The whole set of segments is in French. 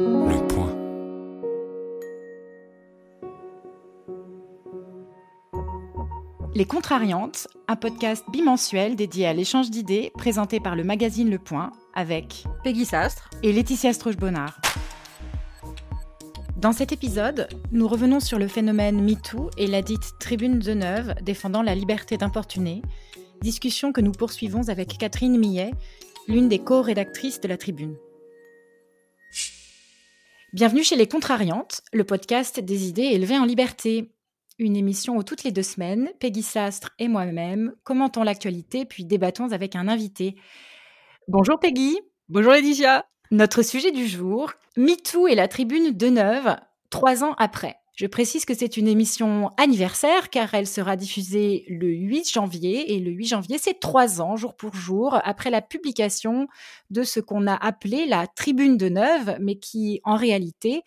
Le point. Les Contrariantes, un podcast bimensuel dédié à l'échange d'idées présenté par le magazine Le Point avec Peggy Sastre et Laetitia Stroche-Bonnard. Dans cet épisode, nous revenons sur le phénomène MeToo et la dite Tribune de Neuve défendant la liberté d'importuner, discussion que nous poursuivons avec Catherine Millet, l'une des co-rédactrices de la Tribune. Bienvenue chez Les Contrariantes, le podcast des idées élevées en liberté. Une émission où toutes les deux semaines, Peggy Sastre et moi-même commentons l'actualité puis débattons avec un invité. Bonjour Peggy. Bonjour Laetitia. Notre sujet du jour, MeToo et la tribune de Neuve, trois ans après. Je précise que c'est une émission anniversaire car elle sera diffusée le 8 janvier et le 8 janvier c'est trois ans jour pour jour après la publication de ce qu'on a appelé la tribune de Neuve mais qui en réalité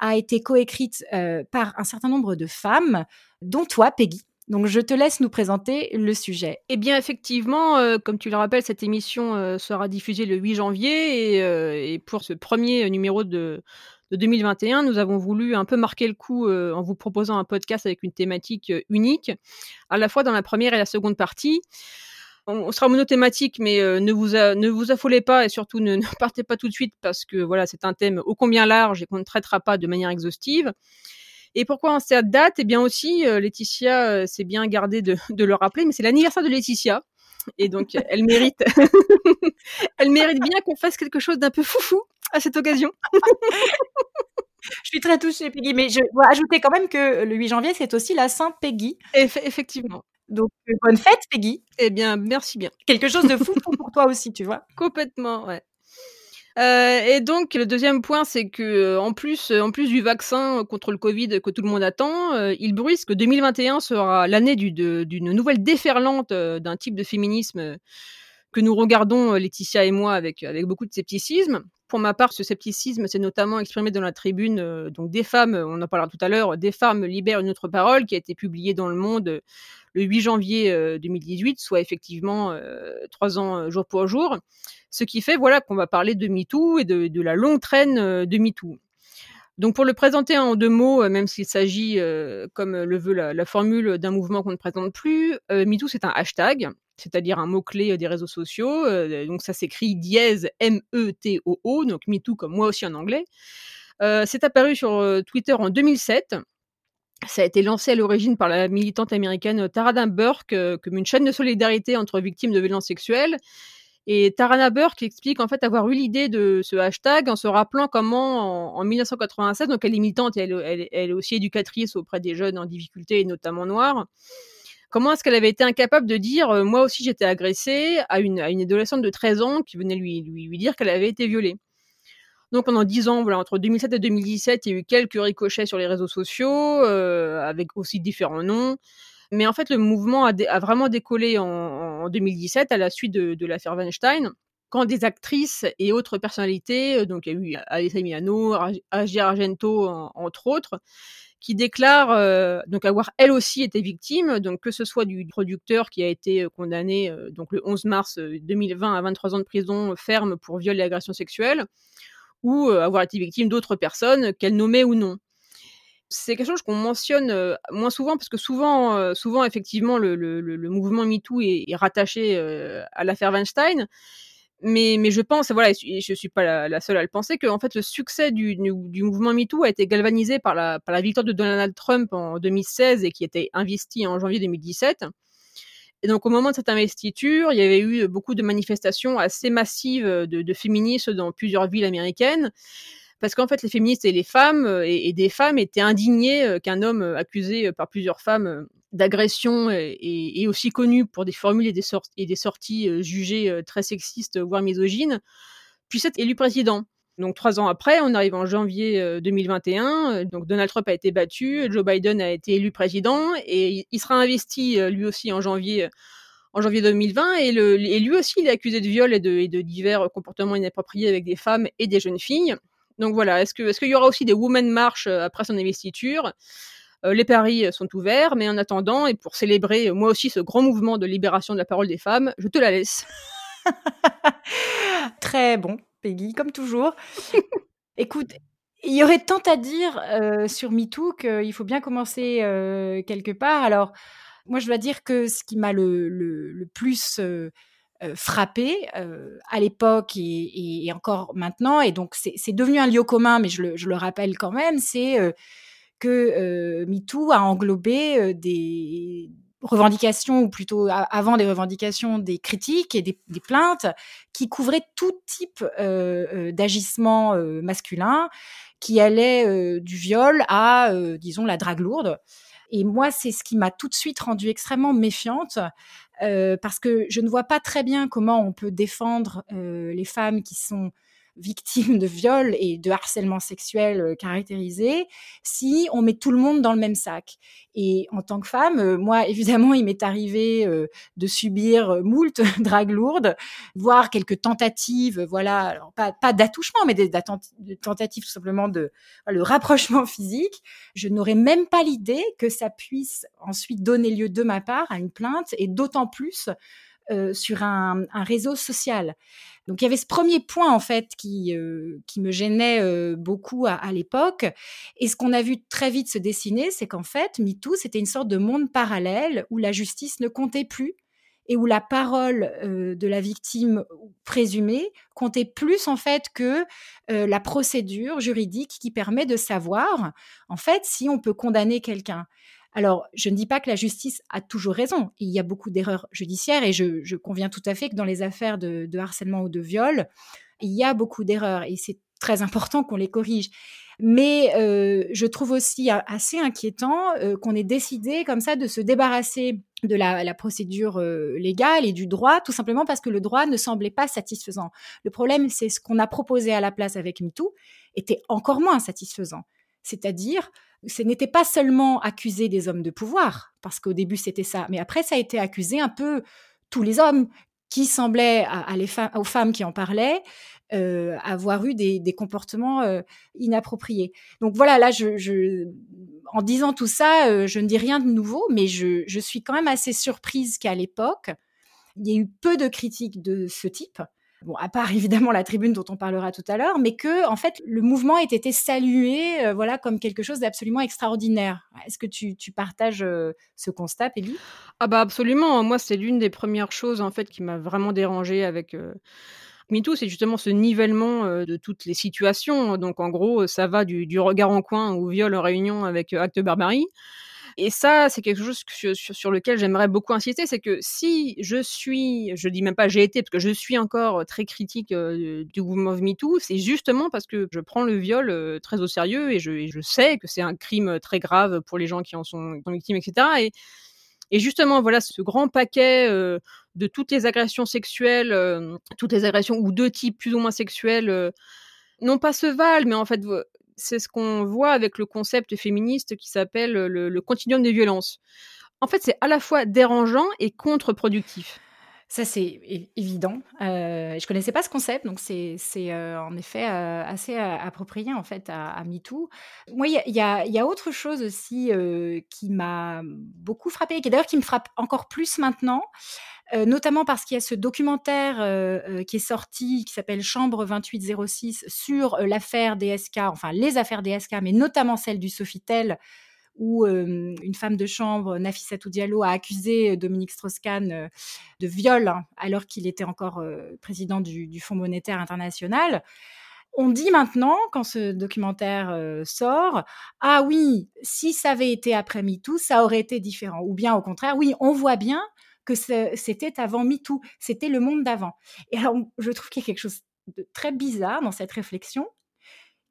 a été coécrite euh, par un certain nombre de femmes, dont toi, Peggy. Donc je te laisse nous présenter le sujet. Eh bien effectivement, euh, comme tu le rappelles, cette émission euh, sera diffusée le 8 janvier et, et pour ce premier numéro de, de, 2021, nous avons voulu un peu marquer le coup en vous proposant un podcast avec une thématique unique, à la fois dans la première et la seconde partie on sera monothématique, mais euh, ne, vous ne vous affolez pas et surtout ne, partez pas tout de suite parce que voilà, c'est un thème ô combien large et qu'on ne traitera pas de manière exhaustive. Et pourquoi en cette date? Eh bien aussi, euh, Laetitia euh, s'est bien gardée de, le rappeler, mais c'est l'anniversaire de Laetitia. Et donc, elle mérite, elle mérite bien qu'on fasse quelque chose d'un peu foufou à cette occasion. je suis très touchée, Peggy, mais je dois ajouter quand même que le 8 janvier, c'est aussi la Sainte Peggy. effectivement. Donc, euh, bonne fête, Peggy. Eh bien, merci bien. Quelque chose de fou pour toi aussi, tu vois. Complètement, ouais. Euh, et donc le deuxième point, c'est que euh, en plus, en plus du vaccin contre le Covid que tout le monde attend, il bruise que 2021 sera l'année d'une nouvelle déferlante d'un type de féminisme que nous regardons Laetitia et moi avec avec beaucoup de scepticisme. Pour ma part, ce scepticisme s'est notamment exprimé dans la tribune donc des femmes, on en parlera tout à l'heure, des femmes libèrent une autre parole qui a été publiée dans le Monde le 8 janvier 2018, euh, soit effectivement euh, trois ans euh, jour pour jour. Ce qui fait voilà qu'on va parler de MeToo et de, la longue traîne de MeToo. Donc pour le présenter en deux mots, même s'il s'agit, comme le veut la, formule, d'un mouvement qu'on ne présente plus, MeToo c'est un hashtag, c'est-à-dire un mot-clé des réseaux sociaux. donc ça s'écrit dièse M-E-T-O-O, donc MeToo comme moi aussi en anglais. c'est apparu sur Twitter en 2007 ça a été lancé à l'origine par la militante américaine Tarana Burke euh, comme une chaîne de solidarité entre victimes de violences sexuelles. Et Tarana Burke explique en fait avoir eu l'idée de ce hashtag en se rappelant comment en, 1996, donc elle est militante et elle, elle, est aussi éducatrice auprès des jeunes en difficulté et notamment noirs, comment est-ce qu'elle avait été incapable de dire euh, moi aussi j'étais agressée à une, adolescente de 13 ans qui venait lui, dire qu'elle avait été violée. Donc pendant dix ans, voilà, entre 2007 et 2017, il y a eu quelques ricochets sur les réseaux sociaux, euh, avec aussi différents noms. Mais en fait, le mouvement a, vraiment décollé en, 2017 à la suite de, l'affaire Weinstein, quand des actrices et autres personnalités, euh, donc il y a eu Alessa Milano, Agia Argento, entre autres, qui déclarent euh, donc avoir elle aussi été victime, donc que ce soit du producteur qui a été condamné donc le 11 mars 2020 à 23 ans de prison ferme pour viol et agression sexuelle, ou euh, avoir été victime d'autres personnes, qu'elle nommait ou non. C'est quelque chose qu'on mentionne euh, moins souvent parce que souvent, euh, souvent effectivement, le, mouvement MeToo est rattaché à l'affaire Weinstein. Mais, je pense, voilà, et je suis pas la, seule à le penser, que en fait le succès du, mouvement MeToo a été galvanisé par la, victoire de Donald Trump en 2016 et qui était investi en janvier 2017. Et donc au moment de cette investiture, il y avait eu beaucoup de manifestations assez massives de féministes dans plusieurs villes américaines, parce qu'en fait les féministes et les femmes et, des femmes étaient indignées qu'un homme accusé par plusieurs femmes d'agression et, aussi connu pour des formules et des, sorties jugées très sexistes voire misogynes puisse être élu président. Donc trois ans après, on arrive en janvier 2021. Euh, euh, donc Donald Trump a été battu, Joe Biden a été élu président et il sera investi euh, lui aussi en janvier en janvier 2020 et, lui aussi il est accusé de viol et de, divers comportements inappropriés avec des femmes et des jeunes filles. Donc voilà, est-ce est-ce qu'il y aura aussi des Women March après son investiture? Les paris sont ouverts, mais en attendant et pour célébrer moi aussi ce grand mouvement de libération de la parole des femmes, je te la laisse. Très bon. Peggy, comme toujours. Écoute, Il y aurait tant à dire sur MeToo qu'il faut bien commencer quelque part. Alors, moi, je dois dire que ce qui m'a le, le, plus frappé à l'époque et, encore maintenant, et donc c'est devenu un lieu commun, mais je le, rappelle quand même, c'est que MeToo a englobé des revendications, ou plutôt avant des revendications, des critiques et des, des plaintes qui couvraient tout type d'agissement masculin qui allait du viol à, disons, la drague lourde. Et moi, c'est ce qui m'a tout de suite rendue extrêmement méfiante, parce que je ne vois pas très bien comment on peut défendre les femmes qui sont victimes de viol et de harcèlement sexuel euh, caractérisé si on met tout le monde dans le même sac. Et en tant que femme, euh, moi, évidemment, il m'est arrivé euh, de subir moult dragues lourdes, voire quelques tentatives, voilà, pas, d'attouchement, mais des, tentatives tout simplement de le rapprochement physique. Je n'aurais même pas l'idée que ça puisse ensuite donner lieu de ma part à une plainte, et d'autant plus sur un, réseau social. Donc il y avait ce premier point en fait qui, euh, qui me gênait euh, beaucoup à, l'époque. Et ce qu'on a vu très vite se dessiner, c'est qu'en fait, MeToo, c'était une sorte de monde parallèle où la justice ne comptait plus et où la parole de la victime présumée comptait plus en fait que la procédure juridique qui permet de savoir en fait si on peut condamner quelqu'un. Alors, je ne dis pas que la justice a toujours raison. Il y a beaucoup d'erreurs judiciaires et je, conviens tout à fait que dans les affaires de, harcèlement ou de viol, il y a beaucoup d'erreurs et c'est très important qu'on les corrige. Mais euh, je trouve aussi assez inquiétant euh, qu'on ait décidé comme ça de se débarrasser de la, procédure euh, légale et du droit, tout simplement parce que le droit ne semblait pas satisfaisant. Le problème, c'est ce qu'on a proposé à la place avec MeToo était encore moins satisfaisant. C'est-à-dire ce n'était pas seulement accuser des hommes de pouvoir, parce qu'au début c'était ça, mais après ça a été accusé un peu tous les hommes qui semblaient, aux femmes qui en parlaient, euh, avoir eu des, comportements euh, inappropriés. Donc voilà, là, je, en disant tout ça, euh, je ne dis rien de nouveau, mais je suis quand même assez surprise qu'à l'époque, il y ait eu peu de critiques de ce type bon, à part évidemment la tribune dont on parlera tout à l'heure, mais que en fait le mouvement ait été salué, euh, voilà, comme quelque chose d'absolument extraordinaire. Est-ce que tu, partages euh, ce constat, Peggy? Ah bah absolument. Moi, c'est l'une des premières choses en fait qui m'a vraiment dérangée avec. Euh... MeToo, c'est justement ce nivellement euh, de toutes les situations. Donc, en gros, ça va du, du regard en coin au viol en réunion avec Acte Barbarie, et ça, c'est quelque chose sur, lequel j'aimerais beaucoup insister, c'est que si je suis, je dis même pas j'ai été, parce que je suis encore très critique euh, du mouvement MeToo, c'est justement parce que je prends le viol euh, très au sérieux et je, sais que c'est un crime très grave pour les gens qui en sont, victimes, etc. Et, justement, voilà, ce grand paquet euh, de toutes les agressions sexuelles, toutes les agressions ou deux types plus ou moins sexuels, non pas se valent, mais en fait c'est ce qu'on voit avec le concept féministe qui s'appelle le, continuum des violences. En fait, c'est à la fois dérangeant et contre-productif. Ça, c'est évident. Euh, je connaissais pas ce concept, donc c'est euh, en effet euh, assez euh, approprié en fait à, MeToo. Il y a, y a, autre chose aussi qui m'a beaucoup frappé, qui d'ailleurs qui me frappe encore plus maintenant. Notamment parce qu'il y a ce documentaire qui est sorti, qui s'appelle Chambre 2806, sur l'affaire DSK, enfin les affaires DSK, mais notamment celle du Sofitel, où une femme de chambre, Nafissatou Diallo, a accusé Dominique Strauss-Kahn de viol hein, alors qu'il était encore président du, du, Fonds monétaire international. On dit maintenant, quand ce documentaire sort, ah oui, si ça avait été après MeToo, ça aurait été différent. Ou bien au contraire, oui, on voit bien que c'était avant MeToo, c'était le monde d'avant. Et alors, je trouve qu'il y a quelque chose de très bizarre dans cette réflexion,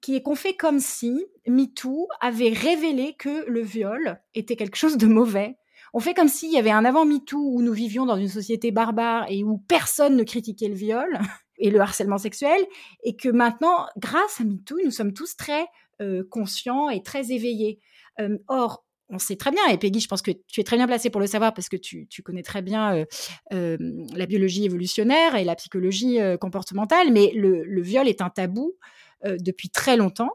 qui est qu'on fait comme si MeToo avait révélé que le viol était quelque chose de mauvais. On fait comme s'il y avait un avant MeToo où nous vivions dans une société barbare et où personne ne critiquait le viol et le harcèlement sexuel, et que maintenant, grâce à MeToo, nous sommes tous très euh, conscients et très éveillés. Euh, or, on sait très bien, et Peggy, je pense que tu es très bien placée pour le savoir parce que tu, connais très bien euh, la biologie évolutionnaire et la psychologie comportementale, mais le, viol est un tabou depuis très longtemps.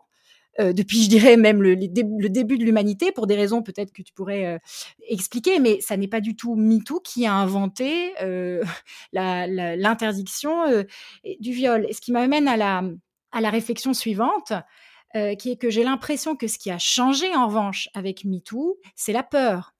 depuis, je dirais, même le, début de l'humanité, pour des raisons peut-être que tu pourrais expliquer, mais ça n'est pas du tout MeToo qui a inventé l'interdiction du viol. Et ce qui m'amène à la, à la réflexion suivante, qui est que j'ai l'impression que ce qui a changé en revanche avec MeToo, c'est la peur.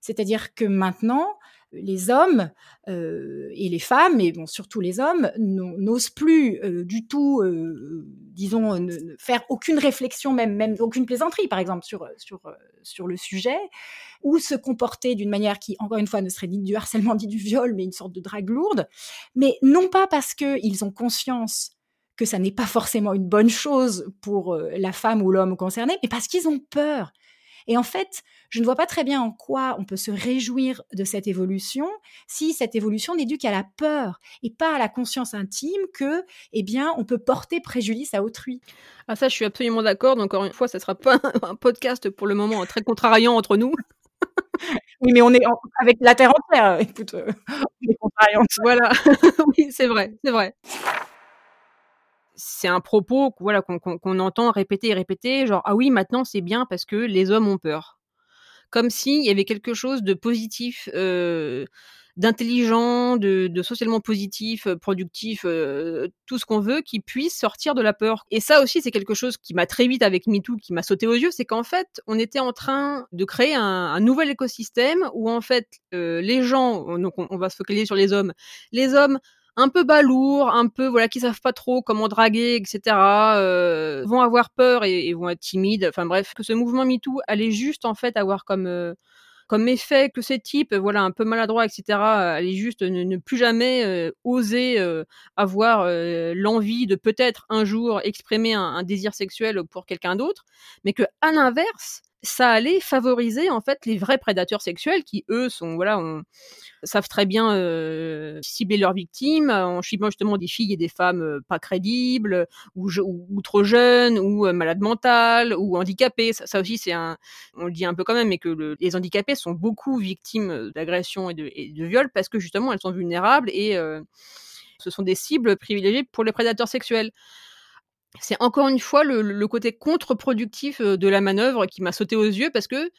C'est-à-dire que maintenant, les hommes euh, et les femmes, mais bon, surtout les hommes, n'osent plus euh, du tout, euh, disons, ne, faire aucune réflexion, même, même aucune plaisanterie, par exemple, sur, sur, sur le sujet, ou se comporter d'une manière qui, encore une fois, ne serait ni du harcèlement ni du viol, mais une sorte de drague lourde, mais non pas parce qu'ils ont conscience que ça n'est pas forcément une bonne chose pour la femme ou l'homme concerné, mais parce qu'ils ont peur. Et en fait, je ne vois pas très bien en quoi on peut se réjouir de cette évolution si cette évolution n'est due qu'à la peur et pas à la conscience intime que, eh bien, on peut porter préjudice à autrui. Ah ça, je suis absolument d'accord. Encore une fois, ça sera pas un podcast pour le moment très contrariant entre nous. oui, mais on est avec la terre entière. Écoute, euh, on est contrariante. Voilà. oui, c'est vrai, c'est vrai c'est un propos voilà qu'on entend répéter et répéter, genre ah oui maintenant c'est bien parce que les hommes ont peur, comme s'il y avait quelque chose de positif, euh, d'intelligent, de, socialement positif, euh, productif, euh, tout ce qu'on veut, qui puisse sortir de la peur. Et ça aussi c'est quelque chose qui m'a très vite avec MeToo, qui m'a sauté aux yeux, c'est qu'en fait on était en train de créer un, nouvel écosystème où en fait les gens, donc on va se focaliser sur les hommes, les hommes un peu balourds, un peu voilà qui savent pas trop comment draguer, etc. Euh, vont avoir peur et, vont être timides. Enfin bref, que ce mouvement MeToo allait juste en fait avoir comme euh, comme effet que ces types, voilà, un peu maladroits, etc., allaient juste ne, plus jamais euh, oser avoir l'envie de peut-être un jour exprimer un, un désir sexuel pour quelqu'un d'autre, mais que à l'inverse, ça allait favoriser en fait les vrais prédateurs sexuels qui eux sont voilà on, savent très bien euh, cibler leurs victimes en ciblant justement des filles et des femmes euh, pas crédibles ou, ou, trop jeunes ou euh, malades mentales ou handicapées. Ça, aussi c'est un on le dit un peu quand même mais que les handicapés sont beaucoup victimes d'agressions et de, et de viols parce que justement elles sont vulnérables et ce sont des cibles privilégiées pour les prédateurs sexuels c'est encore une fois le, côté contre-productif euh, de la manœuvre qui m'a sauté aux yeux parce que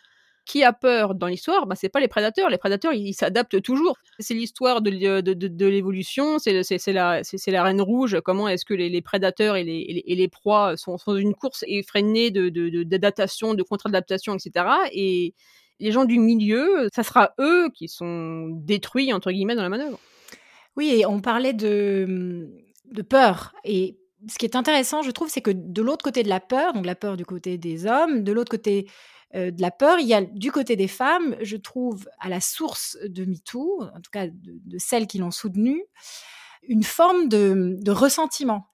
qui a peur dans l'histoire? Bah, C'est pas les prédateurs. Les prédateurs, ils s'adaptent toujours. C'est l'histoire de, de, l'évolution, c'est la, la reine rouge. Comment est-ce que les, prédateurs et les, et les, proies sont, dans une course effrénée d'adaptation, de, contre-adaptation, etc. Et les gens du milieu, ça sera eux qui sont détruits, entre guillemets, dans la manœuvre. Oui, on parlait de, de peur. Et ce qui est intéressant, je trouve, c'est que de l'autre côté de la peur, donc la peur du côté des hommes, de l'autre côté euh, de la peur, il y a du côté des femmes, je trouve, à la source de MeToo, en tout cas de, celles qui l'ont soutenu, une forme de, ressentiment.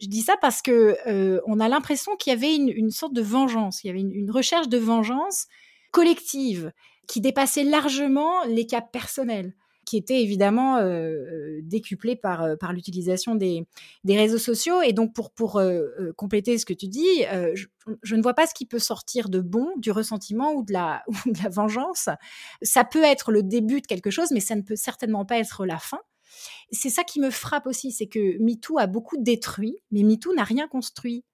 Je dis ça parce que euh, on a l'impression qu'il y avait une, sorte de vengeance, il y avait une, une recherche de vengeance collective qui dépassait largement les cas personnels qui était évidemment euh, décuplé par, par l'utilisation des, des réseaux sociaux. Et donc, pour, pour compléter ce que tu dis, je, ne vois pas ce qui peut sortir de bon du ressentiment ou de, la, ou de la vengeance. Ça peut être le début de quelque chose, mais ça ne peut certainement pas être la fin. C'est ça qui me frappe aussi, c'est que MeToo a beaucoup détruit, mais MeToo n'a rien construit.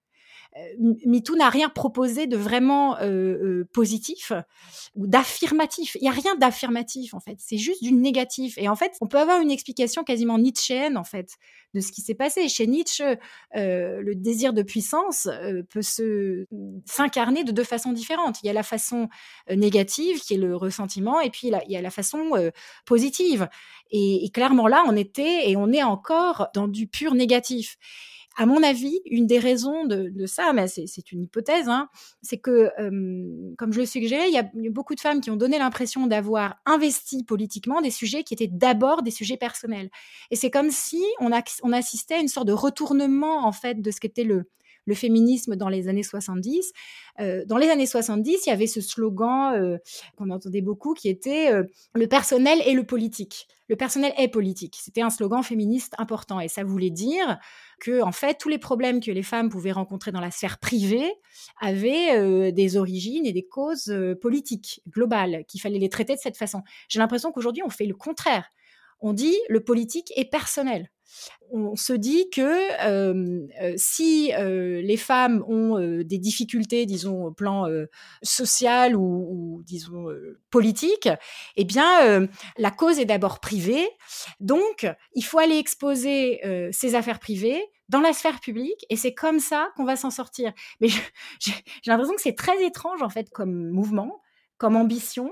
Euh, MeToo n'a rien proposé de vraiment euh, euh, positif ou d'affirmatif. Il n'y a rien d'affirmatif en fait. C'est juste du négatif. Et en fait, on peut avoir une explication quasiment nietzschéenne en fait de ce qui s'est passé. Chez Nietzsche, le désir de puissance peut se s'incarner de deux façons différentes. Il y a la façon négative qui est le ressentiment, et puis il y a la façon positive. Et, et clairement là, on était et on est encore dans du pur négatif à mon avis, une des raisons de, ça, mais c'est une hypothèse, hein, c'est que, comme je le suggérais, il y, a, beaucoup de femmes qui ont donné l'impression d'avoir investi politiquement des sujets qui étaient d'abord des sujets personnels. Et c'est comme si on, on assistait à une sorte de retournement, en fait, de ce qu'était le, le féminisme dans les années 70. Euh, dans les années 70, il y avait ce slogan euh, qu'on entendait beaucoup qui était euh, le personnel et le politique. Le personnel est politique. C'était un slogan féministe important et ça voulait dire que en fait tous les problèmes que les femmes pouvaient rencontrer dans la sphère privée avaient des origines et des causes politiques globales qu'il fallait les traiter de cette façon. J'ai l'impression qu'aujourd'hui on fait le contraire. On dit le politique est personnel on se dit que si les femmes ont des difficultés, disons au plan social ou, disons politique, eh bien la cause est d'abord privée. Donc il faut aller exposer ces affaires privées dans la sphère publique et c'est comme ça qu'on va s'en sortir. Mais j'ai l'impression que c'est très étrange en fait comme mouvement comme ambition.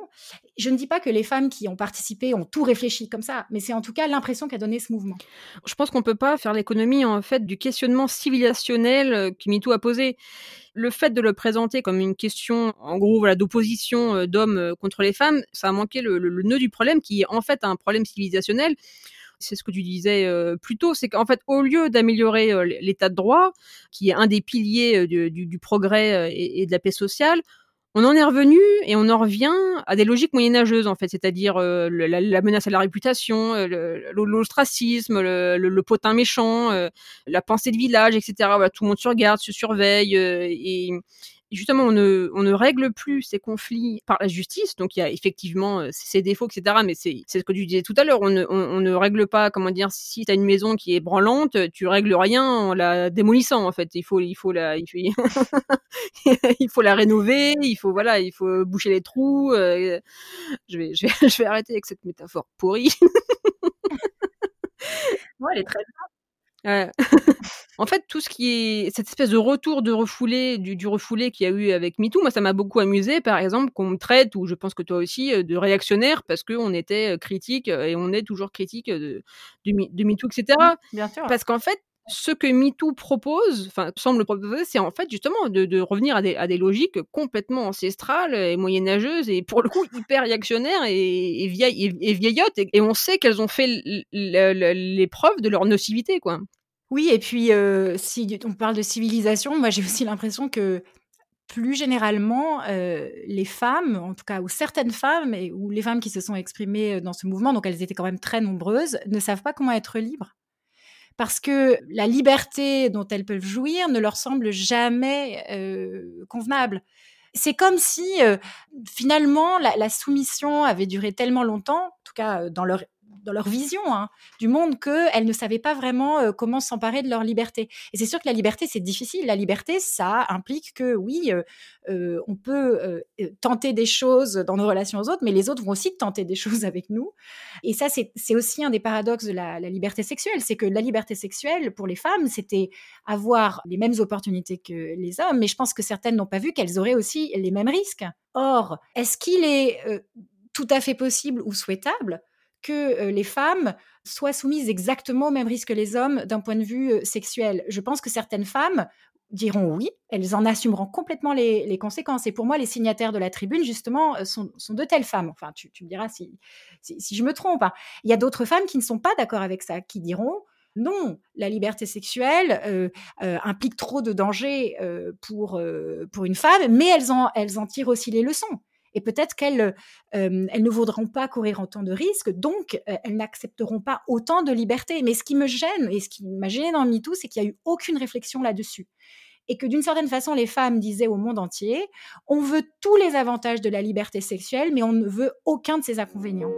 Je ne dis pas que les femmes qui ont participé ont tout réfléchi comme ça, mais c'est en tout cas l'impression qu'a donné ce mouvement. Je pense qu'on ne peut pas faire l'économie en fait du questionnement civilisationnel euh, que MeToo a posé. Le fait de le présenter comme une question, en gros, voilà, d'opposition euh, d'hommes euh, contre les femmes, ça a manqué le, nœud du problème, qui est en fait un problème civilisationnel c'est ce que tu disais plus tôt, c'est qu'en fait, au lieu d'améliorer l'état de droit, qui est un des piliers du, progrès et, de la paix sociale, on en est revenu et on en revient à des logiques moyenâgeuses en fait, c'est-à-dire euh, la, menace à la réputation, euh, l'ostracisme, le, potin méchant, euh, la pensée de village, etc. tout le monde se regarde, se surveille et justement, on ne, on ne règle plus ces conflits par la justice. Donc, il y a effectivement euh, ses défauts, etc. Mais c'est ce que tu disais tout à l'heure. On ne, on, ne règle pas, comment dire, si tu as une maison qui est branlante, tu règles rien en la démolissant, en fait. Il faut, il faut la, il faut, il faut la rénover. Il faut, voilà, il faut boucher les trous. Euh, je vais, je vais, je vais arrêter avec cette métaphore pourrie. ouais, elle est très bien. En fait, tout ce qui est cette espèce de retour de refoulé, du, du refoulé qu'il y a eu avec MeToo, moi, ça m'a beaucoup amusé, par exemple, qu'on me traite, ou je pense que toi aussi, euh, de réactionnaire parce qu'on était euh, critique euh, et on est toujours critique de, de MeToo, etc. Bien sûr. Parce qu'en fait, ce que MeToo propose, enfin semble proposer, c'est en fait justement de, revenir à des, logiques complètement ancestrales et moyenâgeuses et pour le coup hyper réactionnaires et, et, vieillottes et, on sait qu'elles ont fait l'épreuve de leur nocivité quoi. Oui, et puis euh, si on parle de civilisation, moi j'ai aussi l'impression que plus généralement, euh, les femmes, en tout cas, ou certaines femmes, ou les femmes qui se sont exprimées dans ce mouvement, donc elles étaient quand même très nombreuses, ne savent pas comment être libres parce que la liberté dont elles peuvent jouir ne leur semble jamais euh, convenable. C'est comme si euh, finalement la, la, soumission avait duré tellement longtemps, en tout cas dans leur dans leur vision hein, du monde qu'elles ne savaient pas vraiment euh, comment s'emparer de leur liberté. Et c'est sûr que la liberté, c'est difficile. La liberté, ça implique que oui, euh, euh, on peut tenter des choses dans nos relations aux autres, mais les autres vont aussi tenter des choses avec nous. Et ça, c'est aussi un des paradoxes de la, la liberté sexuelle. C'est que la liberté sexuelle, pour les femmes, c'était avoir les mêmes opportunités que les hommes, mais je pense que certaines n'ont pas vu qu'elles auraient aussi les mêmes risques. Or, est-ce qu'il est tout à fait possible ou souhaitable que les femmes soient soumises exactement au même risque que les hommes d'un point de vue sexuel. Je pense que certaines femmes diront oui, elles en assumeront complètement les, conséquences. Et pour moi, les signataires de la tribune, justement, sont, de telles femmes. Enfin, tu, me diras si, je me trompe. Hein. Il y a d'autres femmes qui ne sont pas d'accord avec ça, qui diront non, la liberté sexuelle implique trop de dangers pour, pour une femme, mais elles en, elles en tirent aussi les leçons et peut-être qu'elles euh, elles ne voudront pas courir autant de risques, donc euh, elles n'accepteront pas autant de liberté. Mais ce qui me gêne et ce qui m'a gêné dans MeToo, c'est qu'il n'y a eu aucune réflexion là-dessus. Et que d'une certaine façon, les femmes disaient au monde entier, on veut tous les avantages de la liberté sexuelle, mais on ne veut aucun de ses inconvénients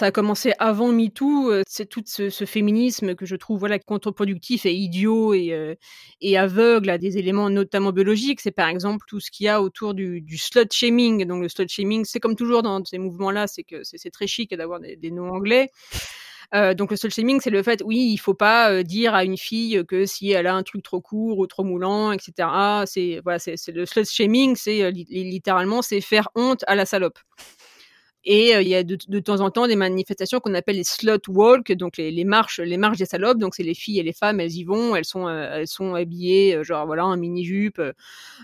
ça a commencé avant MeToo. Euh, c'est tout ce, féminisme que je trouve voilà contre-productif et idiot et, euh, et aveugle à des éléments notamment biologiques. C'est par exemple tout ce qu'il y a autour du, slut shaming. Donc le slut shaming, c'est comme toujours dans ces mouvements-là, c'est que c'est très chic d'avoir des, noms anglais. Euh, donc le slut shaming, c'est le fait, oui, il faut pas dire à une fille que si elle a un truc trop court ou trop moulant, etc. C'est voilà, c'est le slut shaming, c'est littéralement c'est faire honte à la salope. Et il y a de, de, temps en temps des manifestations qu'on appelle les slut walk, donc les, les, marches, les marches des salopes. Donc c'est les filles et les femmes, elles y vont, elles sont, elles sont habillées, genre voilà, en mini jupe,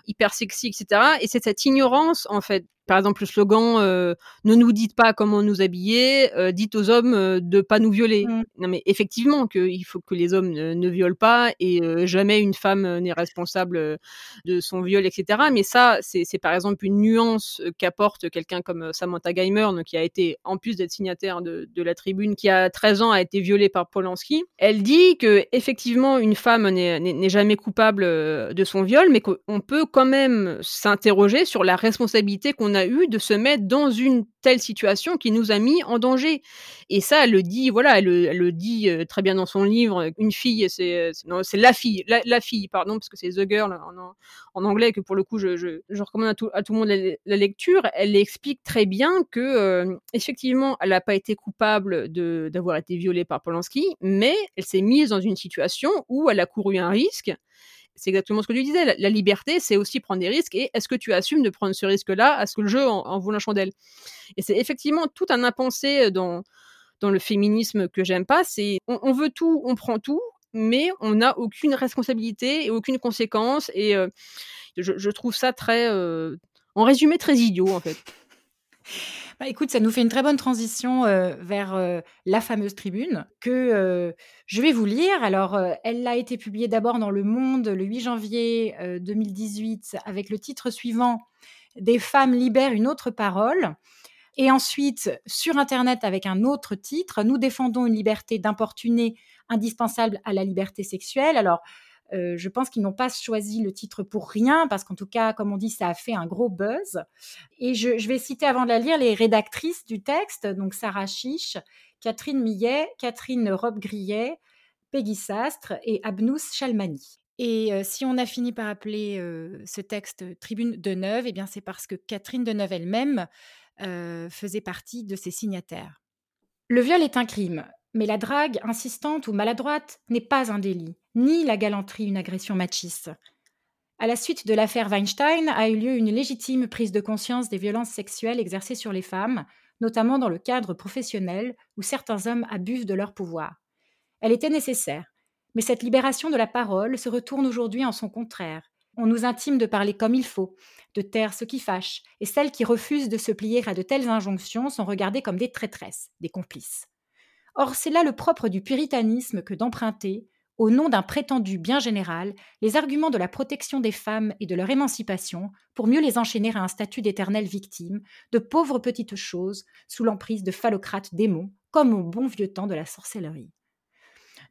hyper sexy, etc. Et c'est cette ignorance en fait par exemple, le slogan euh, "Ne nous dites pas comment nous habiller, euh, dites aux hommes euh, de pas nous violer". Mmh. Non, mais effectivement, qu'il faut que les hommes ne, violent pas et jamais une femme n'est responsable de son viol, etc. Mais ça, c'est par exemple une nuance qu'apporte quelqu'un comme Samantha Geimer, qui a été, en plus d'être signataire de, de, la Tribune, qui a 13 ans a été violée par Polanski. Elle dit que effectivement, une femme n'est jamais coupable de son viol, mais qu'on peut quand même s'interroger sur la responsabilité qu'on a eu de se mettre dans une telle situation qui nous a mis en danger. Et ça, elle le dit, voilà, elle, le dit euh, très bien dans son livre. Une fille, c'est la fille, la, fille, pardon, parce que c'est The Girl en, anglais que pour le coup je, je, recommande à tout, à tout, le monde la, lecture. Elle explique très bien que euh, effectivement, elle n'a pas été coupable d'avoir été violée par Polanski, mais elle s'est mise dans une situation où elle a couru un risque c'est exactement ce que tu disais. La, liberté, c'est aussi prendre des risques. Et est-ce que tu assumes de prendre ce risque-là à ce que le jeu en, vaut la chandelle? Et c'est effectivement tout un impensé dans, dans le féminisme que j'aime pas. C'est on, veut tout, on prend tout, mais on n'a aucune responsabilité et aucune conséquence. Et euh, je, trouve ça très, euh, en résumé, très idiot en fait. Bah, écoute, ça nous fait une très bonne transition euh, vers euh, la fameuse tribune que euh, je vais vous lire. Alors, elle a été publiée d'abord dans Le Monde le 8 janvier 2018 avec le titre suivant Des femmes libèrent une autre parole. Et ensuite, sur Internet avec un autre titre, Nous défendons une liberté d'importuner indispensable à la liberté sexuelle. Alors, euh, je pense qu'ils n'ont pas choisi le titre pour rien, parce qu'en tout cas, comme on dit, ça a fait un gros buzz. Et je, vais citer avant de la lire les rédactrices du texte, donc Sarah Chiche, Catherine Millet, Catherine Robe-Grillet, Peggy Sastre et Abnous Chalmani. Et euh, si on a fini par appeler euh, ce texte Tribune de Neuve, eh bien c'est parce que Catherine de Neuve elle-même faisait partie de ses signataires. Le viol est un crime, mais la drague insistante ou maladroite n'est pas un délit ni la galanterie une agression machiste. À la suite de l'affaire Weinstein a eu lieu une légitime prise de conscience des violences sexuelles exercées sur les femmes, notamment dans le cadre professionnel où certains hommes abusent de leur pouvoir. Elle était nécessaire, mais cette libération de la parole se retourne aujourd'hui en son contraire. On nous intime de parler comme il faut, de taire ce qui fâche, et celles qui refusent de se plier à de telles injonctions sont regardées comme des traîtresses, des complices. Or, c'est là le propre du puritanisme que d'emprunter, au nom d'un prétendu bien général, les arguments de la protection des femmes et de leur émancipation pour mieux les enchaîner à un statut d'éternelles victimes, de pauvres petites choses, sous l'emprise de phallocrates démons, comme au bon vieux temps de la sorcellerie.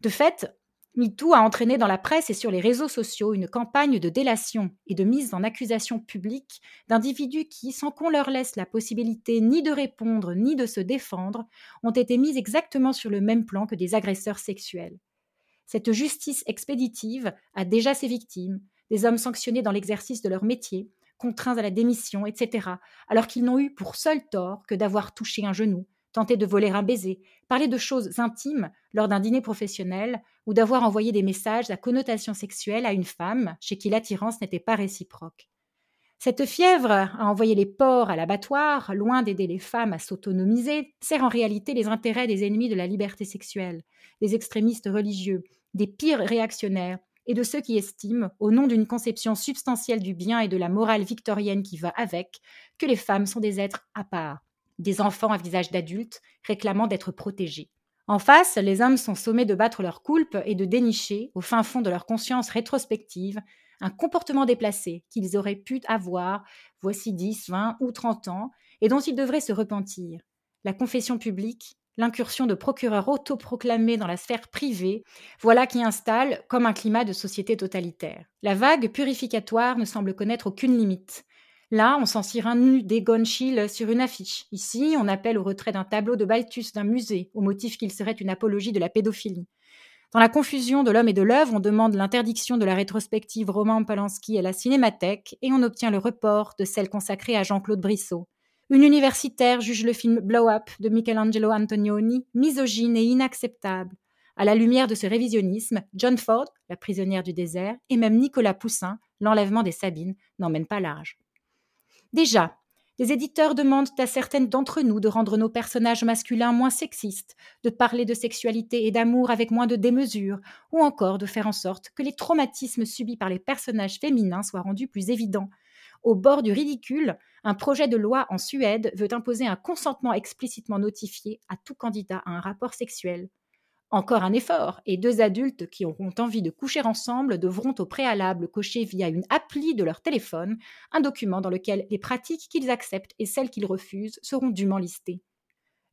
De fait, MeToo a entraîné dans la presse et sur les réseaux sociaux une campagne de délation et de mise en accusation publique d'individus qui, sans qu'on leur laisse la possibilité ni de répondre ni de se défendre, ont été mis exactement sur le même plan que des agresseurs sexuels. Cette justice expéditive a déjà ses victimes, des hommes sanctionnés dans l'exercice de leur métier, contraints à la démission, etc., alors qu'ils n'ont eu pour seul tort que d'avoir touché un genou, tenté de voler un baiser, parlé de choses intimes lors d'un dîner professionnel, ou d'avoir envoyé des messages à connotation sexuelle à une femme chez qui l'attirance n'était pas réciproque. Cette fièvre à envoyer les porcs à l'abattoir, loin d'aider les femmes à s'autonomiser, sert en réalité les intérêts des ennemis de la liberté sexuelle, des extrémistes religieux, des pires réactionnaires et de ceux qui estiment, au nom d'une conception substantielle du bien et de la morale victorienne qui va avec, que les femmes sont des êtres à part, des enfants à visage d'adultes réclamant d'être protégés. En face, les hommes sont sommés de battre leur coulpe et de dénicher, au fin fond de leur conscience rétrospective, un comportement déplacé qu'ils auraient pu avoir voici 10, 20 ou 30 ans et dont ils devraient se repentir. La confession publique, l'incursion de procureurs autoproclamés dans la sphère privée, voilà qui installe comme un climat de société totalitaire. La vague purificatoire ne semble connaître aucune limite. Là, on s'en cire un nu d'Egon Schiele sur une affiche. Ici, on appelle au retrait d'un tableau de Balthus d'un musée, au motif qu'il serait une apologie de la pédophilie. Dans la confusion de l'homme et de l'œuvre, on demande l'interdiction de la rétrospective Roman Polanski à la Cinémathèque et on obtient le report de celle consacrée à Jean-Claude Brissot. Une universitaire juge le film Blow Up de Michelangelo Antonioni misogyne et inacceptable. À la lumière de ce révisionnisme, John Ford, la prisonnière du désert, et même Nicolas Poussin, l'enlèvement des Sabines, n'emmènent pas large. Déjà, les éditeurs demandent à certaines d'entre nous de rendre nos personnages masculins moins sexistes, de parler de sexualité et d'amour avec moins de démesure, ou encore de faire en sorte que les traumatismes subis par les personnages féminins soient rendus plus évidents, au bord du ridicule, un projet de loi en Suède veut imposer un consentement explicitement notifié à tout candidat à un rapport sexuel. Encore un effort, et deux adultes qui auront envie de coucher ensemble devront au préalable cocher via une appli de leur téléphone un document dans lequel les pratiques qu'ils acceptent et celles qu'ils refusent seront dûment listées.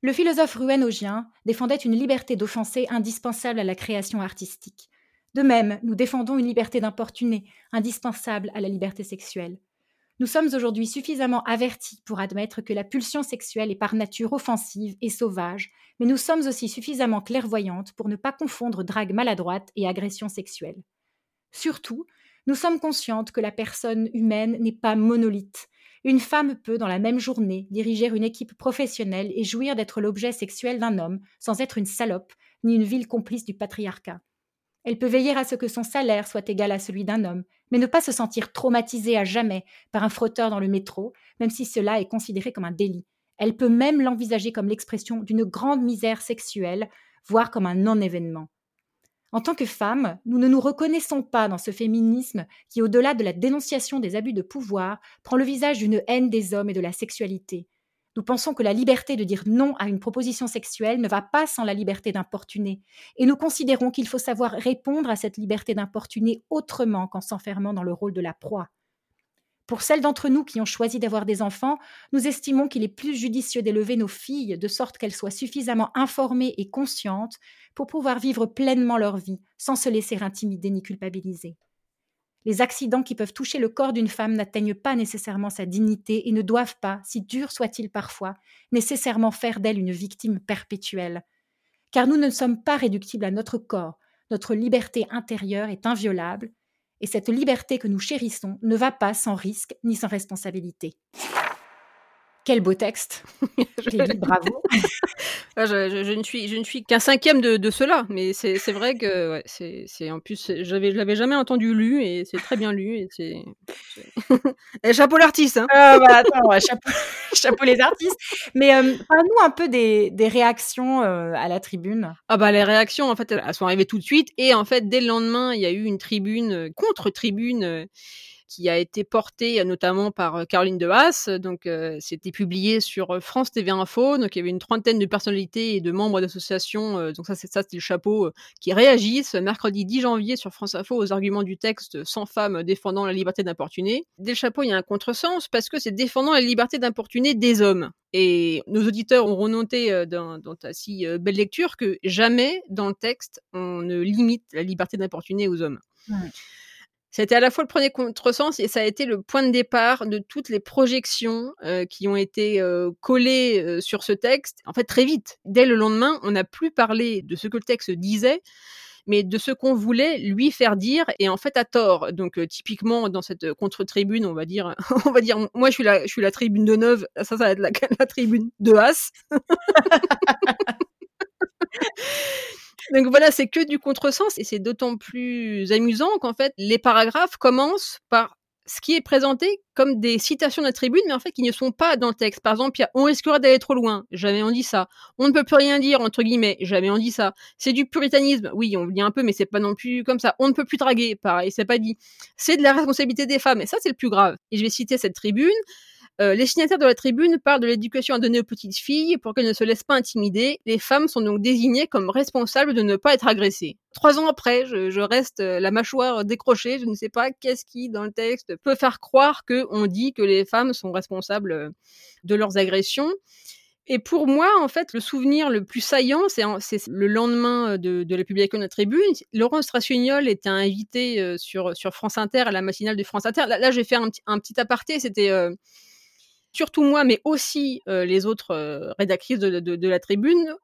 Le philosophe ruénogien défendait une liberté d'offenser indispensable à la création artistique. De même, nous défendons une liberté d'importuner, indispensable à la liberté sexuelle. Nous sommes aujourd'hui suffisamment avertis pour admettre que la pulsion sexuelle est par nature offensive et sauvage, mais nous sommes aussi suffisamment clairvoyantes pour ne pas confondre drague maladroite et agression sexuelle. Surtout, nous sommes conscientes que la personne humaine n'est pas monolithe. Une femme peut, dans la même journée, diriger une équipe professionnelle et jouir d'être l'objet sexuel d'un homme, sans être une salope, ni une ville complice du patriarcat. Elle peut veiller à ce que son salaire soit égal à celui d'un homme, mais ne pas se sentir traumatisée à jamais par un frotteur dans le métro, même si cela est considéré comme un délit. Elle peut même l'envisager comme l'expression d'une grande misère sexuelle, voire comme un non-événement. En tant que femme, nous ne nous reconnaissons pas dans ce féminisme qui, au-delà de la dénonciation des abus de pouvoir, prend le visage d'une haine des hommes et de la sexualité. Nous pensons que la liberté de dire non à une proposition sexuelle ne va pas sans la liberté d'importuner, et nous considérons qu'il faut savoir répondre à cette liberté d'importuner autrement qu'en s'enfermant dans le rôle de la proie. Pour celles d'entre nous qui ont choisi d'avoir des enfants, nous estimons qu'il est plus judicieux d'élever nos filles de sorte qu'elles soient suffisamment informées et conscientes pour pouvoir vivre pleinement leur vie sans se laisser intimider ni culpabiliser. Les accidents qui peuvent toucher le corps d'une femme n'atteignent pas nécessairement sa dignité et ne doivent pas, si durs soient-ils parfois, nécessairement faire d'elle une victime perpétuelle. Car nous ne sommes pas réductibles à notre corps, notre liberté intérieure est inviolable, et cette liberté que nous chérissons ne va pas sans risque ni sans responsabilité. Quel beau texte. bravo. Ah, je, ne suis, je ne suis qu'un cinquième de, de cela, mais c'est vrai que ouais, c'est en plus, je l'avais jamais entendu lu et c'est très bien lu. Et, chapeau l'artiste. Hein. Ah, bah, attends, chapeau, chapeau, les artistes. Mais euh, parle-nous un peu des, des réactions euh, à la tribune. Ah bah les réactions, en fait, elles sont arrivées tout de suite et en fait, dès le lendemain, il y a eu une tribune, euh, contre-tribune qui a été porté euh, notamment par euh, Caroline de Haas. Donc, euh, c'était publié sur France TV Info. Donc, il y avait une trentaine de personnalités et de membres d'associations. donc, ça, c'est c'était le chapeau qui réagissent mercredi 10 janvier sur France Info aux arguments du texte sans femmes défendant la liberté d'importuner. Dès le chapeau, il y a un contresens parce que c'est défendant la liberté d'importuner des hommes. Et nos auditeurs auront noté dans, ta si belle lecture que jamais dans le texte on ne limite la liberté d'importuner aux hommes. C'était à la fois le premier contresens et ça a été le point de départ de toutes les projections euh, qui ont été euh, collées euh, sur ce texte. En fait, très vite, dès le lendemain, on n'a plus parlé de ce que le texte disait, mais de ce qu'on voulait lui faire dire et en fait à tort. Donc typiquement dans cette contre-tribune, on va dire, on va dire, moi je suis la, tribune de Neuve, ça ça va être la, la tribune de As. Donc voilà, c'est que du contresens et c'est d'autant plus amusant qu'en fait, les paragraphes commencent par ce qui est présenté comme des citations de la tribune, mais en fait qui ne sont pas dans le texte. Par exemple, il y a, on risquerait d'aller trop loin, jamais on dit ça. On ne peut plus rien dire, entre guillemets, jamais on dit ça. C'est du puritanisme, oui, on le dit un peu, mais c'est pas non plus comme ça. On ne peut plus draguer, pareil, c'est pas dit. C'est de la responsabilité des femmes, et ça c'est le plus grave. Et je vais citer cette tribune. Euh, les signataires de la tribune parlent de l'éducation à donner aux petites filles pour qu'elles ne se laissent pas intimider. Les femmes sont donc désignées comme responsables de ne pas être agressées. Trois ans après, je, reste euh, la mâchoire décrochée. Je ne sais pas qu'est-ce qui, dans le texte, peut faire croire qu'on dit que les femmes sont responsables euh, de leurs agressions. Et pour moi, en fait, le souvenir le plus saillant, c'est le lendemain de, la publication de la tribune. Laurence Strassignol était invité sur, France Inter, à la matinale de France Inter. Là, j'ai fait un, petit aparté. C'était surtout moi, mais aussi euh, les autres euh, rédactrices de, de, la tribune,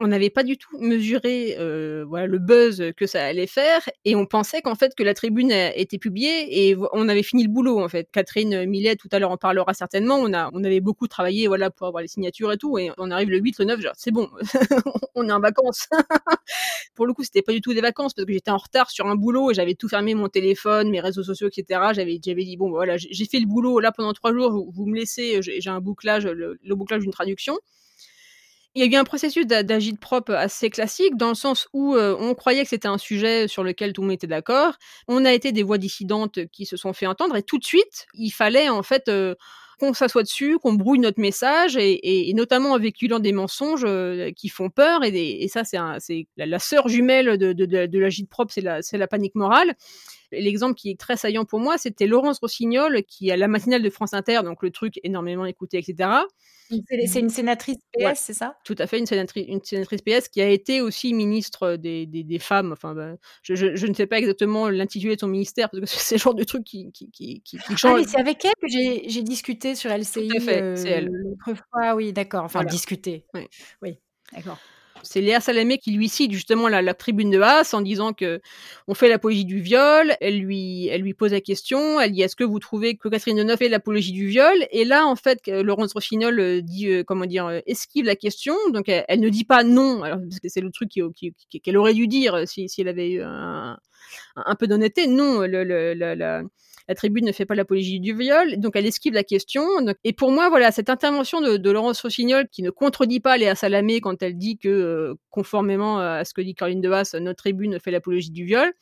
on n'avait pas du tout mesuré euh, voilà le buzz que ça allait faire et on pensait qu'en fait que la tribune était publiée et on avait fini le boulot en fait. Catherine Millet tout à l'heure en parlera certainement. On a on avait beaucoup travaillé voilà pour avoir les signatures et tout et on arrive le 8 le 9 genre c'est bon on est en vacances. pour le coup c'était pas du tout des vacances parce que j'étais en retard sur un boulot et j'avais tout fermé mon téléphone, mes réseaux sociaux etc. J'avais j'avais dit bon voilà j'ai fait le boulot là pendant trois jours vous, me laissez j'ai un bouclage le bouclage d'une traduction. Il y a eu un processus d'agite propre assez classique, dans le sens où euh, on croyait que c'était un sujet sur lequel tout le monde était d'accord. On a été des voix dissidentes qui se sont fait entendre, et tout de suite, il fallait en fait euh, qu'on s'assoie dessus, qu'on brouille notre message, et, notamment en véhiculant des mensonges euh, qui font peur. Et, ça, c'est la, sœur jumelle de, de, l'agite propre, c'est la, panique morale. L'exemple qui est très saillant pour moi, c'était Laurence Rossignol, qui à la matinale de France Inter, donc le truc énormément écouté, etc., C'est une sénatrice PS, c'est ça? Tout à fait, une sénatrice, une sénatrice PS qui a été aussi ministre des, des, des femmes. Enfin, ben, je, je, je, ne sais pas exactement l'intitulé de son ministère parce que c'est le genre de truc qui, qui, qui, qui change. Ah, mais c'est avec elle que j'ai discuté sur LCI. Tout à fait, euh, c'est elle. L'autre fois, oui, d'accord. Enfin, voilà. discuter. Oui, oui d'accord. C'est Léa Salamé qui lui cite justement la, tribune de Haas en disant que on fait l'apologie du viol. Elle lui, elle lui pose la question. Elle dit est-ce que vous trouvez que Catherine Deneuve fait l'apologie du viol? Et là, en fait, Laurence Rossignol euh, dit euh, comment dire euh, esquive la question. Donc elle, ne dit pas non, alors, parce que c'est le truc qu'elle aurait dû dire si, elle avait eu un, peu d'honnêteté. Non, le, la tribune ne fait pas l'apologie du viol, donc elle esquive la question. Et pour moi, voilà, cette intervention de, Laurence Rossignol qui ne contredit pas Léa Salamé quand elle dit que, euh, conformément à ce que dit Caroline Haas, notre tribune fait l'apologie du viol.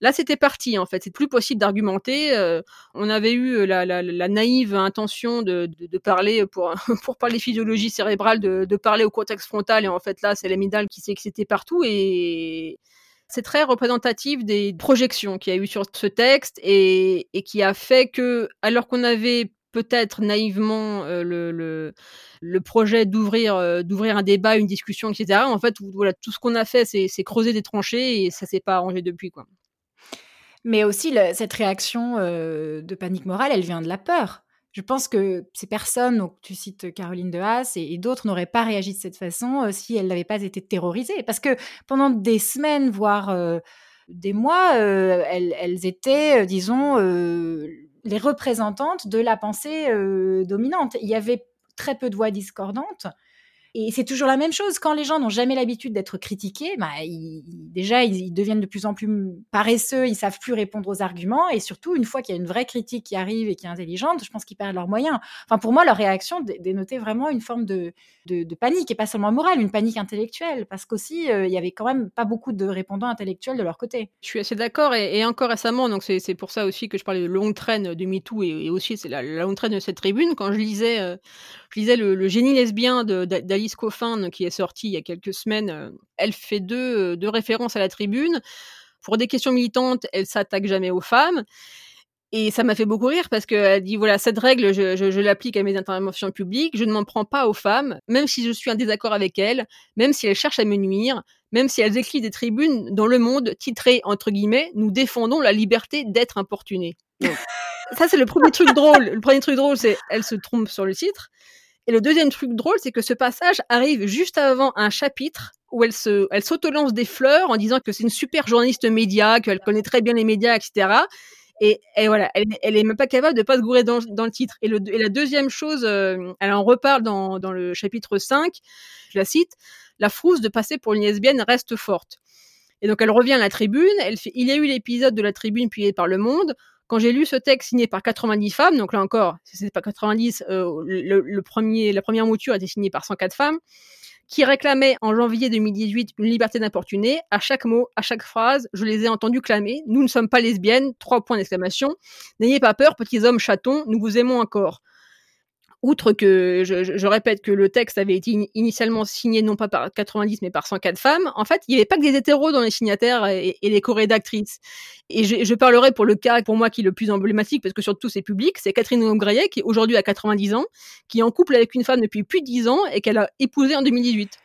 Là, c'était parti, en fait. C'est plus possible d'argumenter. Euh, on avait eu la, la, la naïve intention de, parler, pour, parler physiologie cérébrale, de, parler au cortex frontal. Et en fait, là, c'est l'amygdale qui s'est excitée partout. Et, c'est très représentatif des projections qu'il y a eu sur ce texte et, qui a fait que, alors qu'on avait peut-être naïvement euh, le, projet d'ouvrir euh, d'ouvrir un débat, une discussion, etc. En fait, voilà, tout ce qu'on a fait, c'est creuser des tranchées et ça s'est pas arrangé depuis, quoi. Mais aussi, cette réaction euh, de panique morale, elle vient de la peur je pense que ces personnes, donc tu cites Caroline de Haas et, d'autres, n'auraient pas réagi de cette façon euh, si elles n'avaient pas été terrorisées. Parce que pendant des semaines, voire euh, des mois, euh, elles, étaient, disons, les représentantes de la pensée dominante. Il y avait très peu de voix discordantes. Et c'est toujours la même chose. Quand les gens n'ont jamais l'habitude d'être critiqués, bah, déjà, ils, deviennent de plus en plus paresseux, ils savent plus répondre aux arguments. Et surtout, une fois qu'il y a une vraie critique qui arrive et qui est intelligente, je pense qu'ils perdent leurs moyens. Enfin, pour moi, leur réaction dénotait vraiment une forme de, de, de, panique, et pas seulement morale, une panique intellectuelle. Parce qu'aussi, euh, il y avait quand même pas beaucoup de répondants intellectuels de leur côté. Je suis assez d'accord. Et, encore récemment, donc c'est pour ça aussi que je parlais de longue traîne de MeToo et, aussi c'est la, longue traîne de cette tribune. Quand je lisais, euh, je lisais le, génie lesbien d'Alice Coffin qui est sorti il y a quelques semaines. Euh, elle fait deux, deux références à la tribune. Pour des questions militantes, elle s'attaque jamais aux femmes. Et ça m'a fait beaucoup rire parce qu'elle dit voilà cette règle je, l'applique à mes interventions publiques, je ne m'en prends pas aux femmes, même si je suis en désaccord avec elles, même si elles cherchent à me nuire, même si elles écrivent des tribunes dans le monde titrées entre guillemets nous défendons la liberté d'être importunés. ça c'est le premier truc drôle. Le premier truc drôle c'est elle se trompe sur le titre. Et le deuxième truc drôle, c'est que ce passage arrive juste avant un chapitre où elle se, elle s'autolance des fleurs en disant que c'est une super journaliste média, qu'elle connaît très bien les médias, etc. Et, et voilà, elle, elle est même pas capable de pas se gourer dans, le titre. Et, la deuxième chose, euh, elle en reparle dans, dans le chapitre 5, je la cite, la frousse de passer pour une lesbienne reste forte. Et donc elle revient à la tribune, elle fait, il y a eu l'épisode de la tribune publié par Le Monde, quand j'ai lu ce texte signé par 90 femmes, donc là encore, c'est pas 90, euh, le, le, premier, la première mouture a été signée par 104 femmes, qui réclamaient en janvier 2018 une liberté d'importuner, à chaque mot, à chaque phrase, je les ai entendus clamer Nous ne sommes pas lesbiennes, trois points d'exclamation. N'ayez pas peur, petits hommes chatons, nous vous aimons encore outre que je, répète que le texte avait été in initialement signé non pas par 90 mais par 104 femmes, en fait, il n'y avait pas que des hétéros dans les signataires et, les co-rédactrices. Et je, parlerai pour le cas, pour moi, qui est le plus emblématique, parce que surtout c'est public, c'est Catherine Augrayet, qui aujourd'hui a 90 ans, qui est en couple avec une femme depuis plus de 10 ans et qu'elle a épousé en 2018.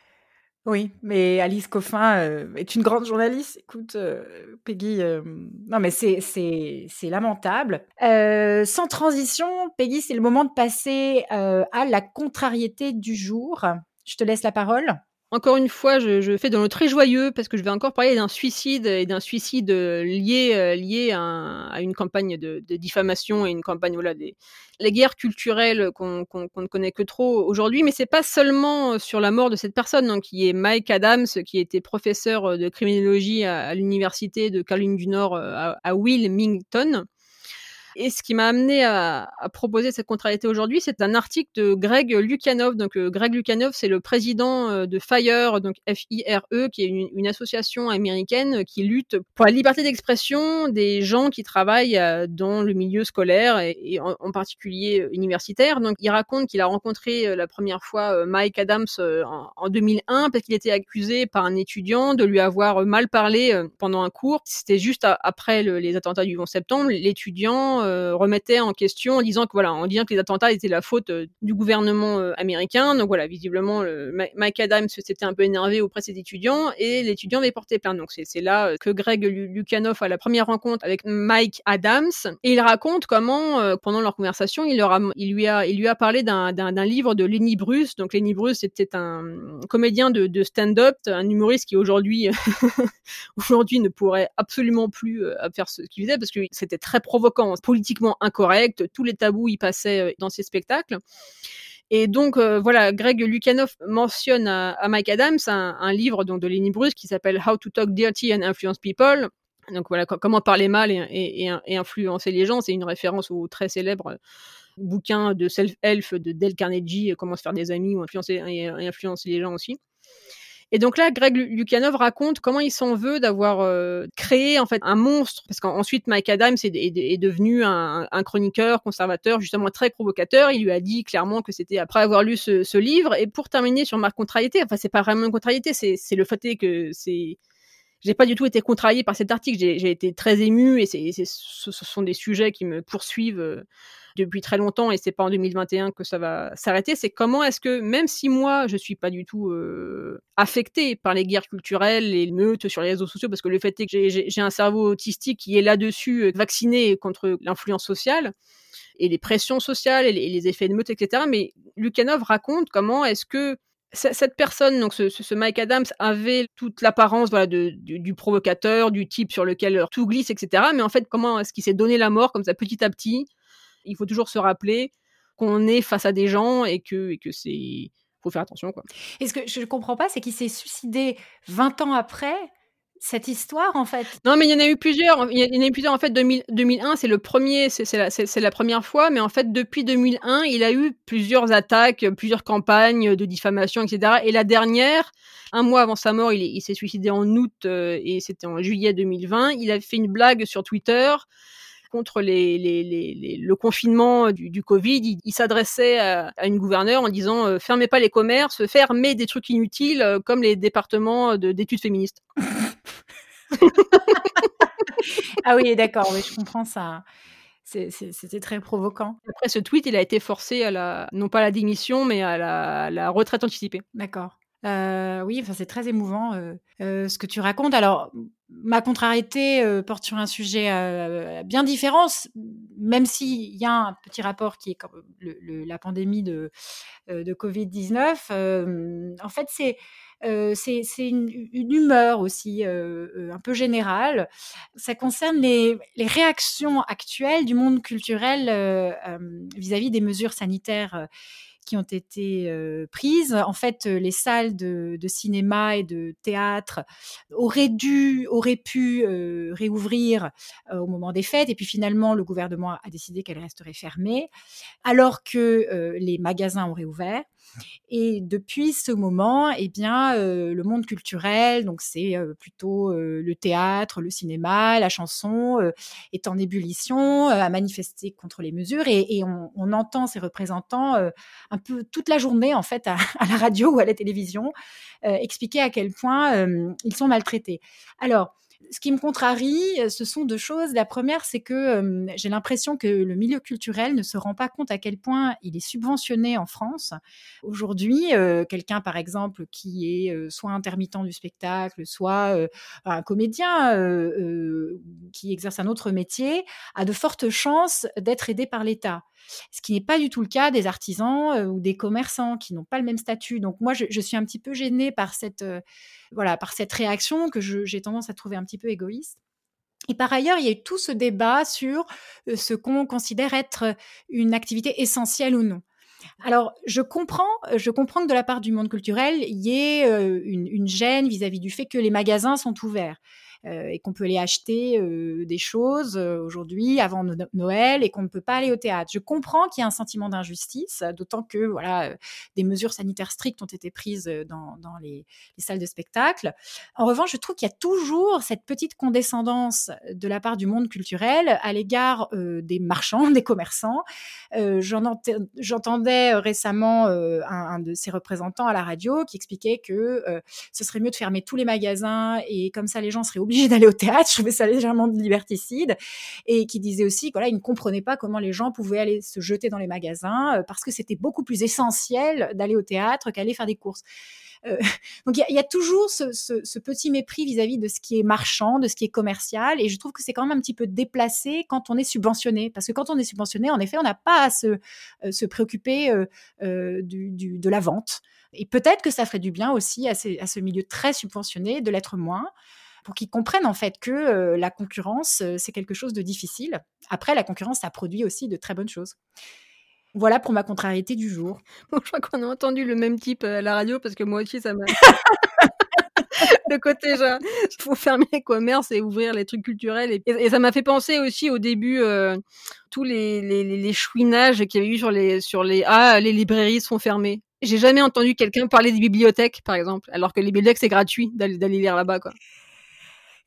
Oui, mais Alice Coffin euh, est une grande journaliste. Écoute, euh, Peggy, euh, non mais c'est c'est c'est lamentable. Sans transition, Peggy, c'est le moment de passer à la contrariété du jour. Je te laisse la parole. Encore une fois, je, fais dans le très joyeux parce que je vais encore parler d'un suicide et d'un suicide euh, lié, euh, à, un, à, une campagne de, diffamation et une campagne voilà des les guerres culturelles qu'on qu qu ne connaît que trop aujourd'hui. Mais c'est pas seulement sur la mort de cette personne, hein, qui est Mike Adams, qui était professeur de criminologie à, l'université de Caroline du Nord à Wilmington et ce qui m'a amené à, proposer cette contrariété aujourd'hui, c'est un article de Greg Lukianov. Donc, euh, Greg Lukianov, c'est le président euh, de FIRE, donc F-I-R-E, qui est une, association américaine qui lutte pour la liberté d'expression des gens qui travaillent euh, dans le milieu scolaire et, en, particulier universitaire. Donc, il raconte qu'il a rencontré la première fois Mike Adams en, en 2001 parce qu'il était accusé par un étudiant de lui avoir mal parlé pendant un cours. C'était juste après le, les attentats du 11 septembre. L'étudiant remettait en question en disant que voilà, en disant que les attentats étaient la faute du gouvernement américain. Donc voilà, visiblement, Mike Adams s'était un peu énervé auprès de ses étudiants et l'étudiant avait porté plainte. Donc c'est là que Greg Lukianoff a la première rencontre avec Mike Adams et il raconte comment pendant leur conversation, il, leur a, il lui a, il lui a parlé d'un livre de Lenny Bruce. Donc Lenny Bruce, c'était un comédien de, stand-up, un humoriste qui aujourd'hui aujourd'hui ne pourrait absolument plus euh, faire ce qu'il faisait parce que c'était très provoquant, politiquement incorrect, tous les tabous y passaient euh, dans ses spectacles. Et donc euh, voilà, Greg Lukianoff mentionne à, Mike Adams un, livre donc de Lenny Bruce qui s'appelle How to Talk Dirty and Influence People. Donc voilà, comment parler mal et, et influencer les gens. C'est une référence au très célèbre bouquin de self-help de Dale Carnegie, comment se faire des amis ou influencer et influencer les gens aussi. Et donc là, Greg Lukianov raconte comment il s'en veut d'avoir euh, créé en fait un monstre, parce qu'ensuite Mike Adams est, devenu un, chroniqueur conservateur justement très provocateur. Il lui a dit clairement que c'était après avoir lu ce, livre. Et pour terminer sur ma contrariété, enfin c'est pas vraiment une contrariété, c'est le fait que c'est j'ai pas du tout été contrarié par cet article. J'ai été très ému et ce sont des sujets qui me poursuivent euh, depuis très longtemps et c'est pas en 2021 que ça va s'arrêter, c'est comment est-ce que même si moi je suis pas du tout euh, affectée par les guerres culturelles, les meutes sur les réseaux sociaux, parce que le fait est que j'ai un cerveau autistique qui est là-dessus, euh, vacciné contre l'influence sociale et les pressions sociales et les, effets de meute, etc. Mais Lukanov raconte comment est-ce que cette personne, donc ce, Mike Adams, avait toute l'apparence du, du, provocateur, du type sur lequel tout glisse, etc. Mais en fait, comment est-ce qu'il s'est donné la mort comme ça petit à petit il faut toujours se rappeler qu'on est face à des gens et que, et que c'est faut faire attention quoi. Et ce que je ne comprends pas, c'est qu'il s'est suicidé 20 ans après cette histoire en fait. Non mais il y en a eu plusieurs. Il y en a eu plusieurs en fait. 2001 c'est le premier, c'est la, la, première fois, mais en fait depuis 2001 il a eu plusieurs attaques, plusieurs campagnes de diffamation, etc. Et la dernière, un mois avant sa mort, il, il s'est suicidé en août euh, et c'était en juillet 2020. Il a fait une blague sur Twitter contre le confinement du, Covid, il, s'adressait à, une gouverneure en disant euh, fermez pas les commerces, fermez des trucs inutiles euh, comme les départements d'études féministes. ah oui, d'accord, oui, je comprends ça. C'était très provoquant. Après ce tweet, il a été forcé à la, non pas à la démission, mais à la, la retraite anticipée. D'accord. Euh, oui, enfin, c'est très émouvant euh, euh, ce que tu racontes. Alors, ma contrariété porte sur un sujet bien différent, même s'il y a un petit rapport qui est comme la pandémie de, de Covid-19. en fait, c'est une, humeur aussi un peu générale. Ça concerne les, réactions actuelles du monde culturel vis-à-vis -vis des mesures sanitaires qui ont été prises. En fait, les salles de, cinéma et de théâtre auraient pu réouvrir au moment des fêtes, et puis finalement, le gouvernement a décidé qu'elles resteraient fermées, alors que les magasins ont réouvert. Et depuis ce moment, eh bien, le monde culturel, donc c'est plutôt le théâtre, le cinéma, la chanson, est en ébullition, a manifesté contre les mesures, et, on, entend ces représentants un peu toute la journée en fait à, la radio ou à la télévision euh, expliquer à quel point euh, ils sont maltraités. Alors ce qui me contrarie, euh, ce sont deux choses. La première, c'est que j'ai l'impression que le milieu culturel ne se rend pas compte à quel point il est subventionné en France. Aujourd'hui, quelqu'un, par exemple, qui est soit intermittent du spectacle, soit un comédien qui exerce un autre métier, a de fortes chances d'être aidé par l'État ce qui n'est pas du tout le cas des artisans ou des commerçants qui n'ont pas le même statut. Donc moi, je, suis un petit peu gênée par cette, voilà, par cette réaction que j'ai tendance à trouver un petit peu égoïste. Et par ailleurs, il y a eu tout ce débat sur ce qu'on considère être une activité essentielle ou non. Alors, je comprends, je comprends que de la part du monde culturel, il y ait une, gêne vis à -vis du fait que les magasins sont ouverts. Euh, et qu'on peut aller acheter euh, des choses euh, aujourd'hui avant Noël et qu'on ne peut pas aller au théâtre. Je comprends qu'il y a un sentiment d'injustice, d'autant que voilà, des mesures sanitaires strictes ont été prises dans, dans les, les, salles de spectacle. En revanche, je trouve qu'il y a toujours cette petite condescendance de la part du monde culturel à l'égard des marchands, des commerçants. J'entendais récemment un, de ces représentants à la radio qui expliquait que ce serait mieux de fermer tous les magasins et comme ça les gens seraient obligés d'aller au théâtre. Je trouvais ça légèrement liberticide. Et qui disait aussi, voilà, il ne comprenait pas comment les gens pouvaient aller se jeter dans les magasins parce que c'était beaucoup plus essentiel d'aller au théâtre qu'aller faire des courses. Euh, donc il y, a toujours ce, petit mépris vis-à-vis de ce qui est marchand, de ce qui est commercial, et je trouve que c'est quand même un petit peu déplacé quand on est subventionné, parce que quand on est subventionné, en effet, on n'a pas à se, euh, préoccuper euh, de la vente. Et peut-être que ça ferait du bien aussi à, ce milieu très subventionné de l'être moins pour qu'ils comprennent en fait que la concurrence, c'est quelque chose de difficile. Après, la concurrence, ça produit aussi de très bonnes choses. Voilà pour ma contrariété du jour. je crois qu'on a entendu le même type à la radio parce que moi aussi, ça m'a. le côté genre, faut fermer les commerces et ouvrir les trucs culturels. Et, ça m'a fait penser aussi au début, euh, tous les, les, les chouinages qu'il y avait eu sur les, sur les, ah, les librairies sont fermées. J'ai jamais entendu quelqu'un parler des bibliothèques, par exemple, alors que les bibliothèques, c'est gratuit d'aller lire là-bas, quoi.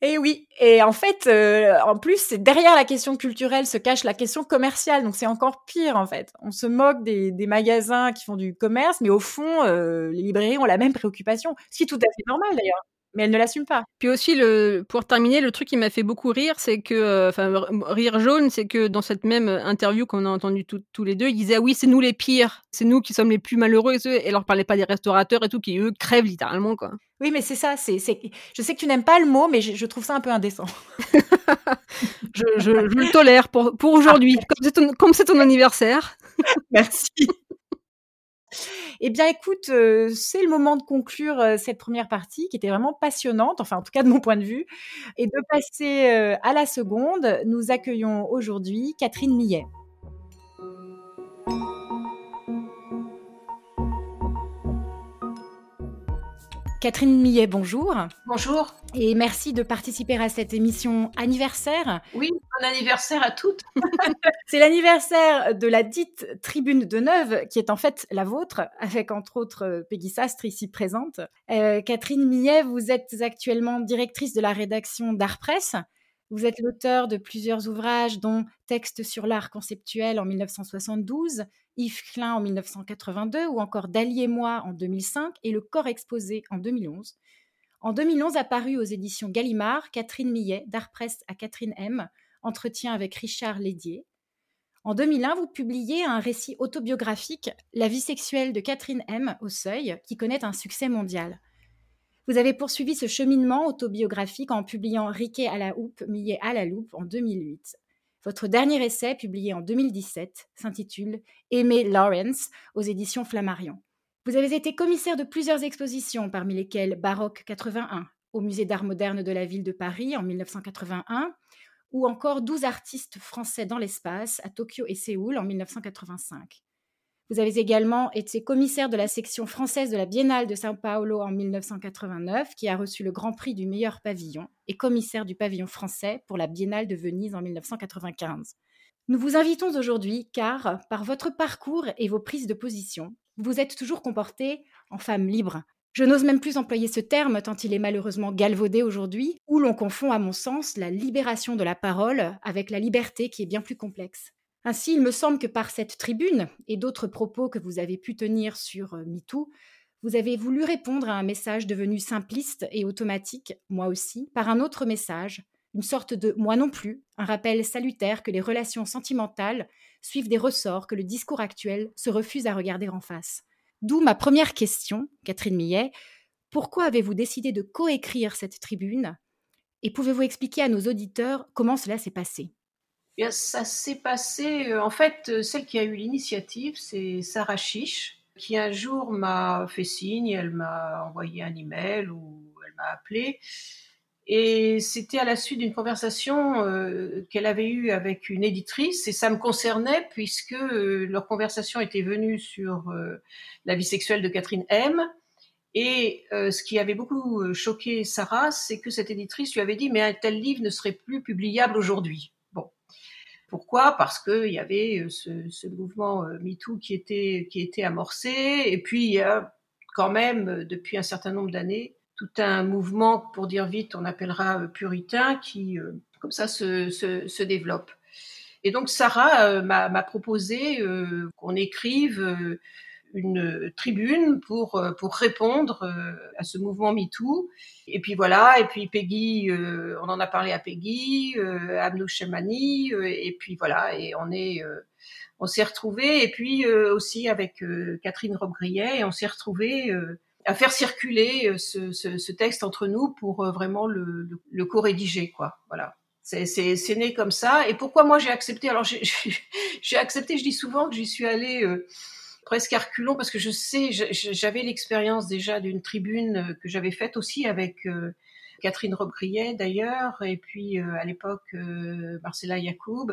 Et oui, et en fait, euh, en plus, derrière la question culturelle se cache la question commerciale, donc c'est encore pire en fait. On se moque des, des, magasins qui font du commerce, mais au fond, euh, les librairies ont la même préoccupation, ce qui est tout à fait normal d'ailleurs mais elle ne l'assume pas. Puis aussi, le, pour terminer, le truc qui m'a fait beaucoup rire, c'est que, euh, enfin, rire jaune, c'est que dans cette même interview qu'on a entendu tous les deux, ils disaient ah oui, c'est nous les pires, c'est nous qui sommes les plus malheureux, et, et leur parlait pas des restaurateurs et tout, qui eux crèvent littéralement, quoi. Oui, mais c'est ça. C'est, je sais que tu n'aimes pas le mot, mais je, trouve ça un peu indécent. je, je, le tolère pour, pour aujourd'hui, comme c'est ton anniversaire. Merci. Eh bien, écoute, euh, c'est le moment de conclure euh, cette première partie qui était vraiment passionnante, enfin en tout cas de mon point de vue, et de passer euh, à la seconde. Nous accueillons aujourd'hui Catherine Millet. Catherine Millet, bonjour. Bonjour. Et merci de participer à cette émission anniversaire. Oui, bon anniversaire à toutes. C'est l'anniversaire de la dite Tribune de Neuve, qui est en fait la vôtre, avec entre autres Peggy Sastre ici présente. Euh, Catherine Millet, vous êtes actuellement directrice de la rédaction d'Art Presse. Vous êtes l'auteur de plusieurs ouvrages, dont Texte sur l'art conceptuel en 1972, Yves Klein en 1982 ou encore Dali et moi en 2005 et Le corps exposé en 2011. En 2011 apparu aux éditions Gallimard, Catherine Millet, d'Art Presse à Catherine M, entretien avec Richard Lédier. En 2001, vous publiez un récit autobiographique, La vie sexuelle de Catherine M au Seuil, qui connaît un succès mondial. Vous avez poursuivi ce cheminement autobiographique en publiant Riquet à la houppe, Millet à la loupe en 2008. Votre dernier essai, publié en 2017, s'intitule Aimé Lawrence aux éditions Flammarion. Vous avez été commissaire de plusieurs expositions, parmi lesquelles Baroque 81 au Musée d'art moderne de la ville de Paris en 1981, ou encore 12 artistes français dans l'espace à Tokyo et Séoul en 1985. Vous avez également été commissaire de la section française de la Biennale de São Paulo en 1989, qui a reçu le Grand Prix du meilleur pavillon, et commissaire du pavillon français pour la Biennale de Venise en 1995. Nous vous invitons aujourd'hui car, par votre parcours et vos prises de position, vous êtes toujours comportée en femme libre. Je n'ose même plus employer ce terme tant il est malheureusement galvaudé aujourd'hui, où l'on confond à mon sens la libération de la parole avec la liberté qui est bien plus complexe. Ainsi, il me semble que par cette tribune et d'autres propos que vous avez pu tenir sur euh, MeToo, vous avez voulu répondre à un message devenu simpliste et automatique, moi aussi, par un autre message, une sorte de moi non plus, un rappel salutaire que les relations sentimentales suivent des ressorts que le discours actuel se refuse à regarder en face. D'où ma première question, Catherine Millet. Pourquoi avez-vous décidé de coécrire cette tribune? Et pouvez-vous expliquer à nos auditeurs comment cela s'est passé? Eh ça s'est passé, euh, en fait, euh, celle qui a eu l'initiative, c'est Sarah Chiche, qui un jour m'a fait signe, elle m'a envoyé un email ou elle m'a appelé. Et c'était à la suite d'une conversation euh, qu'elle avait eue avec une éditrice, et ça me concernait puisque leur conversation était venue sur la vie sexuelle de Catherine M. Et ce qui avait beaucoup choqué Sarah, c'est que cette éditrice lui avait dit mais un tel livre ne serait plus publiable aujourd'hui. Pourquoi? Parce qu'il y avait euh, ce, mouvement euh, MeToo qui était, qui était amorcé, et puis il y a quand même, euh, depuis un certain nombre d'années, tout un mouvement, pour dire vite, on appellera puritain, qui, comme ça, se, se développe. Et donc Sarah m'a proposé qu'on écrive une tribune pour pour répondre à ce mouvement MeToo. Et puis voilà, et puis Peggy, on en a parlé à Peggy, euh, Abnou Chemani, et puis voilà, et on est on s'est retrouvé et puis aussi avec Catherine Robgrillet, et on s'est retrouvé à faire circuler ce, texte entre nous pour vraiment le, le, le co-rédiger, quoi. Voilà. C'est né comme ça. Et pourquoi moi j'ai accepté? Alors j'ai accepté, je dis souvent que j'y suis allée euh, presque à reculons parce que je sais, j'avais l'expérience déjà d'une tribune euh, que j'avais faite aussi avec euh, Catherine Robgrillet d'ailleurs, et puis à l'époque Marcella Yacoub,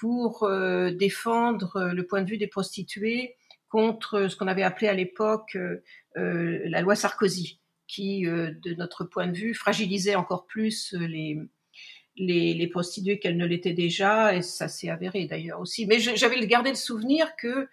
pour défendre le point de vue des prostituées contre ce qu'on avait appelé à l'époque la loi Sarkozy, qui, de notre point de vue, fragilisait encore plus les, les prostituées qu'elles ne l'étaient déjà, et ça s'est avéré d'ailleurs aussi. Mais j'avais gardé le souvenir que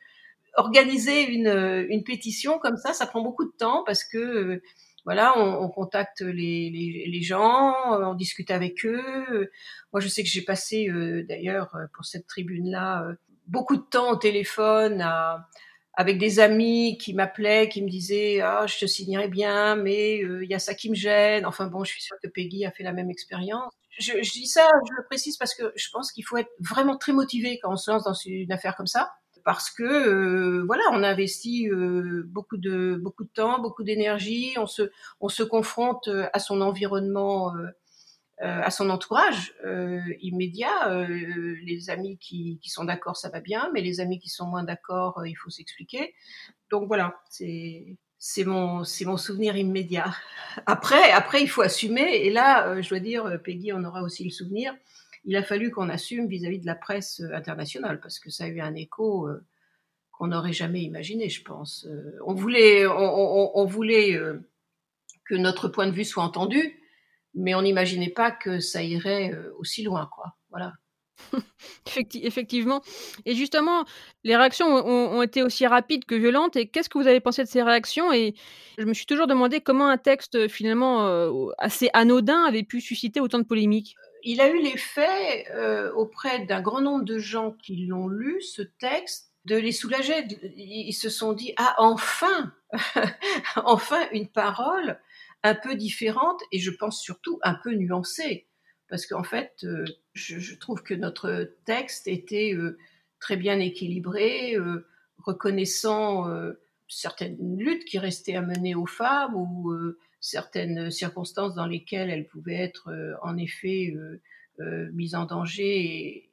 organiser une, une, pétition comme ça, ça prend beaucoup de temps parce que voilà, on, on contacte les, les, gens, on discute avec eux. Moi, je sais que j'ai passé euh, d'ailleurs pour cette tribune-là euh, beaucoup de temps au téléphone à, avec des amis qui m'appelaient, qui me disaient ah je te signerais bien, mais euh, il y a ça qui me gêne. Enfin bon, je suis sûre que Peggy a fait la même expérience je, je, dis ça, je le précise parce que je pense qu'il faut être vraiment très motivé quand on se lance dans une affaire comme ça, parce que euh, voilà, on investit euh, beaucoup de beaucoup de temps, beaucoup d'énergie, on se on se confronte euh, à son environnement, euh, à son entourage immédiat. les amis qui, sont d'accord, ça va bien, mais les amis qui sont moins d'accord, il faut s'expliquer. Donc voilà, c'est c'est mon c'est mon souvenir immédiat. Après après il faut assumer et là je dois dire Peggy on aura aussi le souvenir. Il a fallu qu'on assume vis-à-vis de la presse euh, internationale parce que ça a eu un écho qu'on n'aurait jamais imaginé, je pense. on voulait on, voulait que notre point de vue soit entendu, mais on n'imaginait pas que ça irait aussi loin quoi. Voilà. Effectivement. Et justement, les réactions ont, été aussi rapides que violentes. Et qu'est-ce que vous avez pensé de ces réactions? Et je me suis toujours demandé comment un texte finalement euh, assez anodin avait pu susciter autant de polémiques. Il a eu l'effet euh, auprès d'un grand nombre de gens qui l'ont lu, ce texte, de les soulager. Ils se sont dit, ah, enfin, enfin une parole un peu différente et je pense surtout un peu nuancée parce qu'en fait, euh, je, trouve que notre texte était euh, très bien équilibré, reconnaissant certaines luttes qui restaient à mener aux femmes ou certaines circonstances dans lesquelles elles pouvaient être en effet euh, mises en danger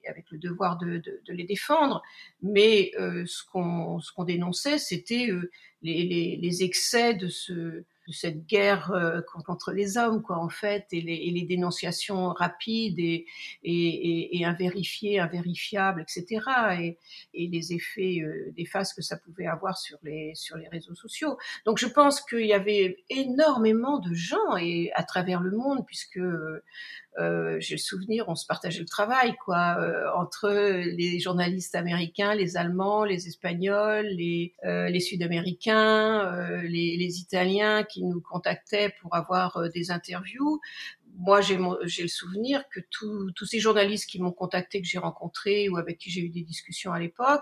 et avec le devoir de, de, de les défendre. Mais euh, ce qu'on ce qu'on dénonçait, c'était euh, les, les, les, excès de ce de cette guerre euh, contre les hommes, quoi, en fait, et les, et les dénonciations rapides et, et, et, invérifiées, invérifiables, etc., et, les effets euh, faces que ça pouvait avoir sur les, sur les réseaux sociaux. Donc, je pense qu'il y avait énormément de gens, et à travers le monde, puisque euh, j'ai le souvenir, on se partageait le travail, quoi, euh, entre les journalistes américains, les Allemands, les Espagnols, les, euh, les Sud-Américains, euh, les, les, Italiens qui nous contactaient pour avoir euh, des interviews. Moi, j'ai le souvenir que tous ces journalistes qui m'ont contacté, que j'ai rencontrés ou avec qui j'ai eu des discussions à l'époque,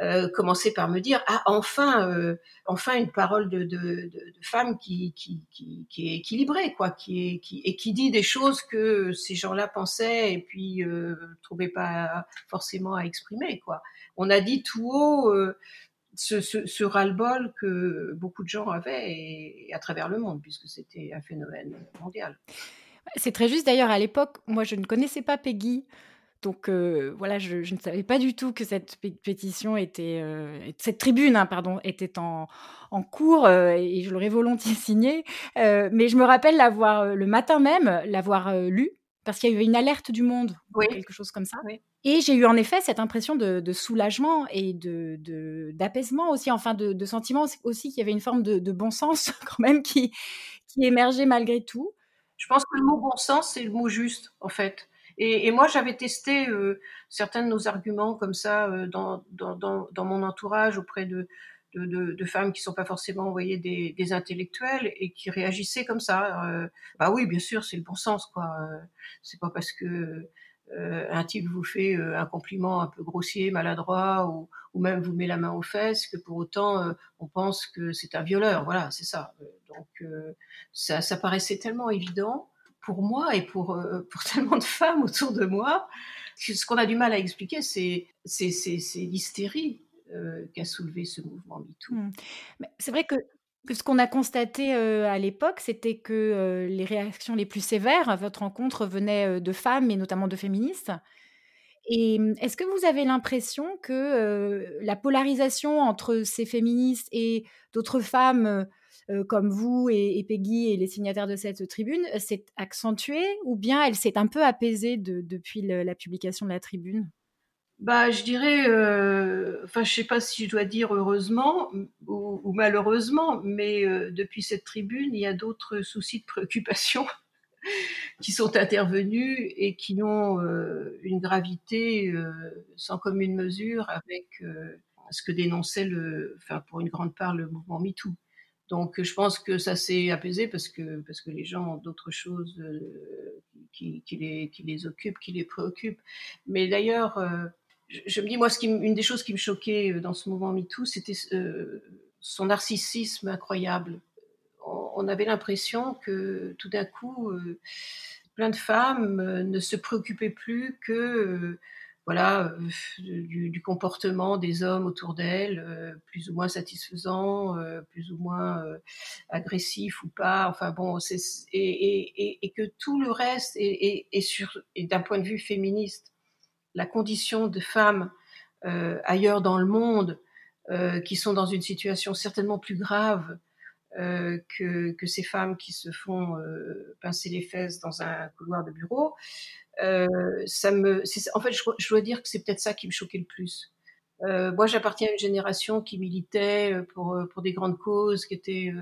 euh, commencer par me dire ah enfin euh, enfin une parole de, de, femme qui, qui, qui, qui, est équilibrée quoi qui est qui et qui dit des choses que ces gens-là pensaient et puis euh, trouvaient pas forcément à exprimer quoi on a dit tout haut euh, ce, ce, ras-le-bol que beaucoup de gens avaient et à travers le monde puisque c'était un phénomène mondial. C'est très juste d'ailleurs à l'époque, moi je ne connaissais pas Peggy. Donc euh, voilà, je, je, ne savais pas du tout que cette pétition était, euh, cette tribune, hein, pardon, était en, en cours euh, et je l'aurais volontiers signée. Mais je me rappelle l'avoir le matin même, l'avoir lu parce qu'il y avait une alerte du monde, oui. quelque chose comme ça. Oui. Et j'ai eu en effet cette impression de, de soulagement et de d'apaisement aussi, enfin de, de sentiment aussi qu'il y avait une forme de, de, bon sens quand même qui, qui émergeait malgré tout. Je pense que le mot bon sens, c'est le mot juste, en fait. Et, et moi, j'avais testé euh, certains de nos arguments comme ça euh, dans, dans, dans, dans, mon entourage auprès de, de, de, de femmes qui sont pas forcément envoyées des, des, intellectuels et qui réagissaient comme ça. Euh, bah oui, bien sûr, c'est le bon sens, quoi. C'est pas parce que un type vous fait un compliment un peu grossier, maladroit, ou, ou, même vous met la main aux fesses, que pour autant on pense que c'est un violeur. Voilà, c'est ça. Donc ça, ça, paraissait tellement évident pour moi et pour, pour tellement de femmes autour de moi. Ce qu'on a du mal à expliquer, c'est l'hystérie euh, qu'a soulevé ce mouvement MeToo. Mmh. C'est vrai que ce qu'on a constaté euh, à l'époque, c'était que euh, les réactions les plus sévères à votre rencontre venaient de femmes et notamment de féministes. Et mmh, est-ce que vous avez l'impression que la polarisation entre ces féministes et d'autres femmes comme vous et, Peggy et les signataires de cette tribune s'est accentuée ou bien elle s'est un peu apaisée depuis la publication de la tribune? Bah, je dirais, euh, enfin, sais pas si je dois dire heureusement ou, malheureusement, mais euh, depuis cette tribune, il y a d'autres soucis de préoccupation qui sont intervenus et qui ont euh, une gravité sans commune mesure avec ce que dénonçait le, enfin, pour une grande part, le mouvement MeToo. Donc, je pense que ça s'est apaisé parce que parce que les gens ont d'autres choses qui, qui, les qui les occupent, qui les préoccupent. Mais d'ailleurs je, me dis, moi, une des choses qui me choquait euh, dans ce mouvement MeToo, c'était euh, son narcissisme incroyable. On, avait l'impression que tout d'un coup, euh, plein de femmes ne se préoccupaient plus que voilà, du, comportement des hommes autour d'elles, plus ou moins satisfaisant, plus ou moins agressif ou pas. Enfin bon, et, et, et, que tout le reste, et, et d'un point de vue féministe, la condition de femmes euh, ailleurs dans le monde euh, qui sont dans une situation certainement plus grave euh, que, ces femmes qui se font pincer les fesses dans un couloir de bureau. ça me, en fait, je dois dire que c'est peut-être ça qui me choquait le plus. Euh, moi, j'appartiens à une génération qui militait euh, pour, euh, pour des grandes causes, qui étaient,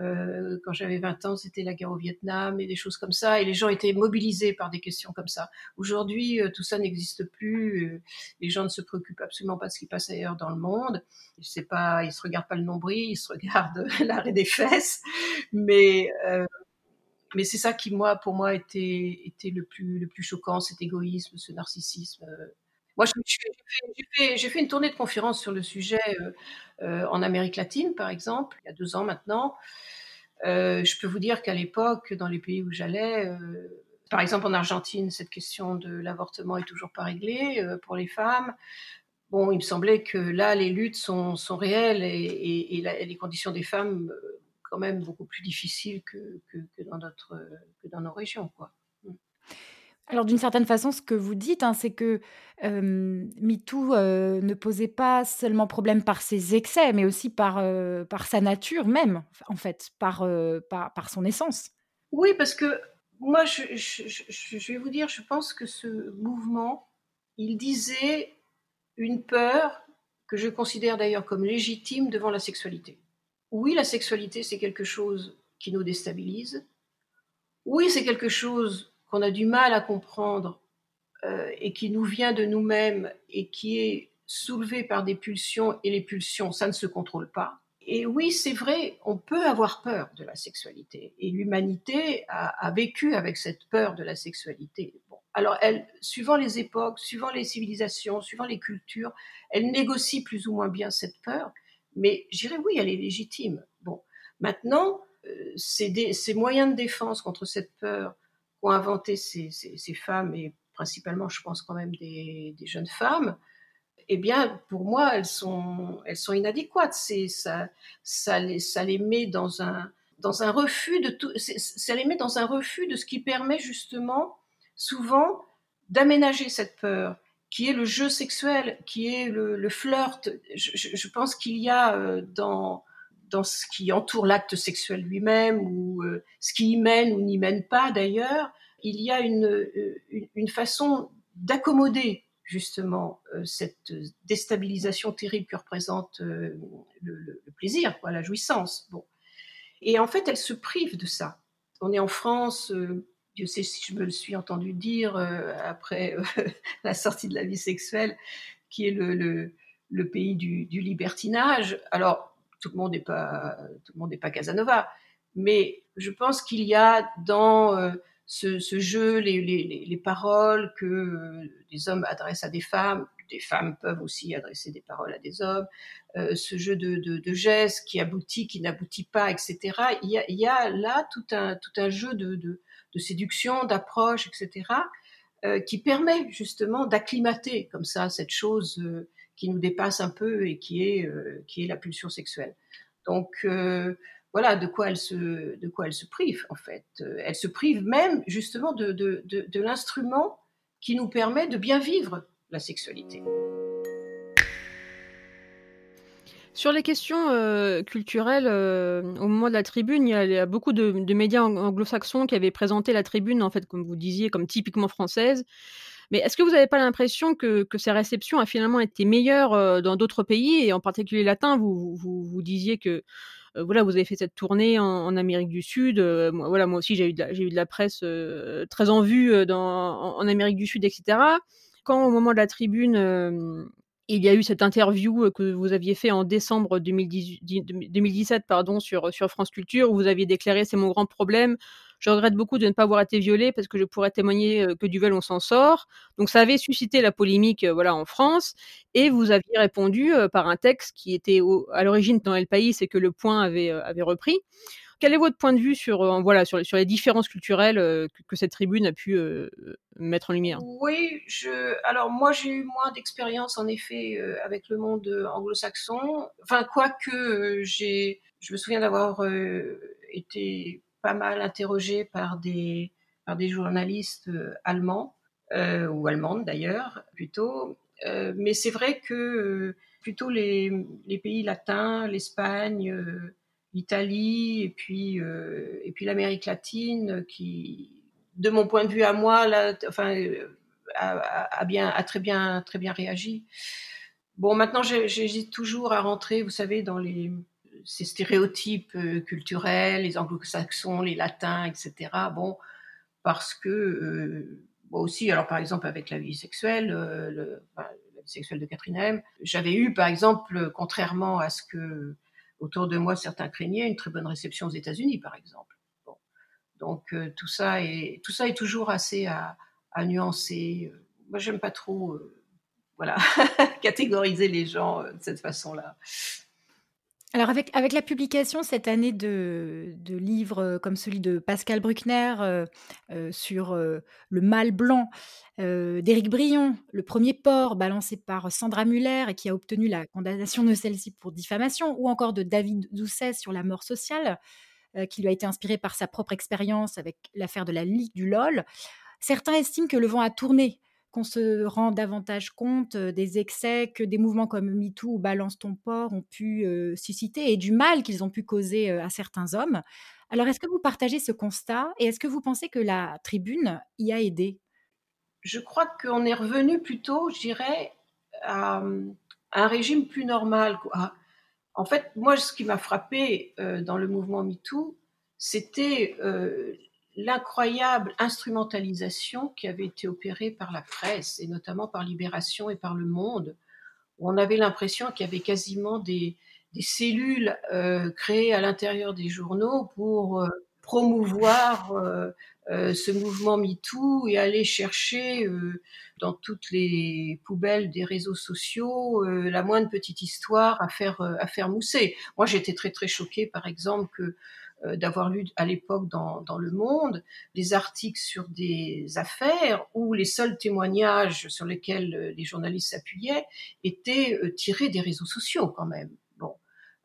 euh, quand j'avais 20 ans, c'était la guerre au Vietnam et des choses comme ça, et les gens étaient mobilisés par des questions comme ça. Aujourd'hui, tout ça n'existe plus. Les gens ne se préoccupent absolument pas de ce qui passe ailleurs dans le monde. C'est pas, ils se regardent pas le nombril, ils se regardent l'arrêt des fesses, mais mais c'est ça qui moi, pour moi, était était le plus le plus choquant, cet égoïsme, ce narcissisme. Moi, j'ai fait, une tournée de conférences sur le sujet euh, euh, en Amérique latine, par exemple, il y a deux ans maintenant. Euh, je peux vous dire qu'à l'époque, dans les pays où j'allais, par exemple en Argentine, cette question de l'avortement est toujours pas réglée pour les femmes. Bon, il me semblait que là, les luttes sont, réelles et, les conditions des femmes quand même beaucoup plus difficiles que, dans, notre, que dans nos régions, quoi. Alors d'une certaine façon, ce que vous dites, hein, c'est que MeToo ne posait pas seulement problème par ses excès, mais aussi par, par sa nature même, en fait, par, par, son essence. Oui, parce que moi, je, vais vous dire, je pense que ce mouvement, il disait une peur que je considère d'ailleurs comme légitime devant la sexualité. Oui, la sexualité, c'est quelque chose qui nous déstabilise. Oui, c'est quelque chose qu'on a du mal à comprendre euh, et qui nous vient de nous-mêmes et qui est soulevé par des pulsions, et les pulsions, ça ne se contrôle pas. Et oui, c'est vrai, on peut avoir peur de la sexualité. Et l'humanité a, vécu avec cette peur de la sexualité. Bon. Alors, elle, suivant les époques, suivant les civilisations, suivant les cultures, elle négocie plus ou moins bien cette peur. Mais j'irais oui, elle est légitime. Bon, maintenant, euh, ces moyens de défense contre cette peur ont inventé ces, femmes, et principalement, je pense quand même des, jeunes femmes, eh bien, pour moi, elles sont, inadéquates. Ça, ça les, met dans un, refus de tout. Ça les met dans un refus de ce qui permet justement, souvent, d'aménager cette peur, qui est le jeu sexuel, qui est le, flirt. Je pense qu'il y a euh, dans dans ce qui entoure l'acte sexuel lui-même ou euh, ce qui y mène ou n'y mène pas d'ailleurs, il y a une, euh, façon d'accommoder justement euh, cette déstabilisation terrible que représente le, plaisir, quoi, la jouissance. Bon. Et en fait, elle se prive de ça. On est en France, Dieu sait si je me le suis entendu dire après la sortie de la vie sexuelle, qui est le, le pays du, du libertinage. Alors, tout le monde n'est pas tout le monde n'est pas Casanova, mais je pense qu'il y a dans euh, ce, jeu, les, paroles que les hommes adressent à des femmes, des femmes peuvent aussi adresser des paroles à des hommes, ce jeu de, gestes qui aboutit, qui n'aboutit pas, etc. Il y a, là tout un, jeu de séduction, d'approche, etc., qui permet justement d'acclimater comme ça cette chose qui nous dépasse un peu et qui est, qui est la pulsion sexuelle. Donc voilà de quoi elle se, de quoi elle se prive en fait. Elle se prive même justement de, de, de, l'instrument qui nous permet de bien vivre la sexualité. Sur les questions culturelles, au moment de la tribune, il y a, beaucoup de, médias anglo-saxons qui avaient présenté la tribune, en fait, comme vous disiez, comme typiquement française. Mais est-ce que vous n'avez pas l'impression que, que ces réceptions a finalement été meilleures dans d'autres pays, et en particulier latins? Vous, vous, vous disiez que euh, voilà, vous avez fait cette tournée en, Amérique du Sud. Euh, moi, voilà, moi aussi, j'ai eu, de la, eu de la presse euh, très en vue en, Amérique du Sud, etc. Quand au moment de la tribune, il y a eu cette interview que vous aviez fait en décembre 2017 pardon, sur, sur France Culture, où vous aviez déclaré c'est mon grand problème. Je regrette beaucoup de ne pas avoir été violée parce que je pourrais témoigner que du viol on s'en sort. Donc ça avait suscité la polémique voilà en France et vous aviez répondu par un texte qui était à l'origine dans El País et que le Point avait avait repris. Quel est votre point de vue sur voilà sur, sur les différences culturelles que, cette tribune a pu mettre en lumière? Oui, je alors moi j'ai eu moins d'expérience en effet avec le monde anglo-saxon. Enfin quoique je me souviens d'avoir été pas mal interrogée par des, par des journalistes euh, allemands, euh, ou allemandes d'ailleurs, plutôt. Euh, mais c'est vrai que plutôt les, les, pays latins, l'Espagne, l'Italie et puis, et puis l'Amérique latine, qui, de mon point de vue à moi, là, enfin, a, bien, a très bien, très bien réagi. Bon, maintenant, j'hésite toujours à rentrer, vous savez, dans les, ces stéréotypes euh, culturels, les anglo-saxons, les latins, etc. Bon, parce que euh, aussi, alors par exemple avec la vie sexuelle, euh, la vie sexuelle de Catherine M, j'avais eu par exemple, contrairement à ce que autour de moi certains craignaient, une très bonne réception aux États-Unis par exemple. Donc tout ça est tout ça est toujours assez à, à nuancer. Moi, j'aime pas trop, voilà, catégoriser les gens de cette façon-là. Alors avec, avec la publication cette année de, de livres euh, comme celui de Pascal Bruckner euh, euh, sur le mâle blanc d'Éric Brion, le premier port balancé par Sandra Muller et qui a obtenu la condamnation de celle-ci pour diffamation, ou encore de David Doucet sur la mort sociale, qui lui a été inspiré par sa propre expérience avec l'affaire de la Ligue du LOL, certains estiment que le vent a tourné qu'on se rend davantage compte des excès que des mouvements comme MeToo ou Balance ton port ont pu susciter et du mal qu'ils ont pu causer à certains hommes. Alors, est-ce que vous partagez ce constat et est-ce que vous pensez que la tribune y a aidé? Je crois qu'on est revenu plutôt, je dirais, à, un régime plus normal. En fait, moi, ce qui m'a frappé dans le mouvement MeToo, c'était l'incroyable instrumentalisation qui avait été opérée par la presse, et notamment par Libération et par Le Monde, où on avait l'impression qu'il y avait quasiment des, cellules euh, créées à l'intérieur des journaux pour euh, promouvoir euh, ce mouvement MeToo et aller chercher dans toutes les poubelles des réseaux sociaux la moindre petite histoire à faire, à faire mousser. Moi, j'étais très très choquée, par exemple, que d'avoir lu à l'époque dans, dans, Le Monde des articles sur des affaires où les seuls témoignages sur lesquels euh, les journalistes s'appuyaient étaient euh, tirés des réseaux sociaux quand même. Bon,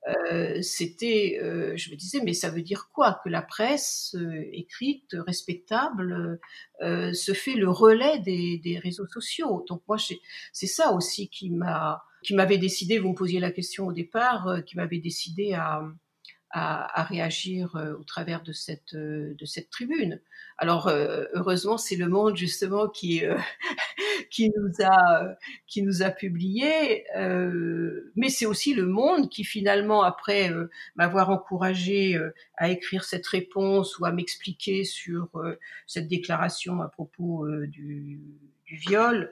euh, c'était, je me disais, mais ça veut dire quoi que la presse écrite, respectable, se fait le relais des, des réseaux sociaux. Donc moi, c'est ça aussi qui m'a, qui m'avait décidé. Vous me posiez la question au départ, qui m'avait décidé à à, réagir euh, au travers de cette, euh, de cette tribune. Alors euh, heureusement, c'est le Monde justement qui qui nous a qui nous a publié, mais c'est aussi le Monde qui finalement après m'avoir encouragé à écrire cette réponse ou à m'expliquer sur cette déclaration à propos du, du viol,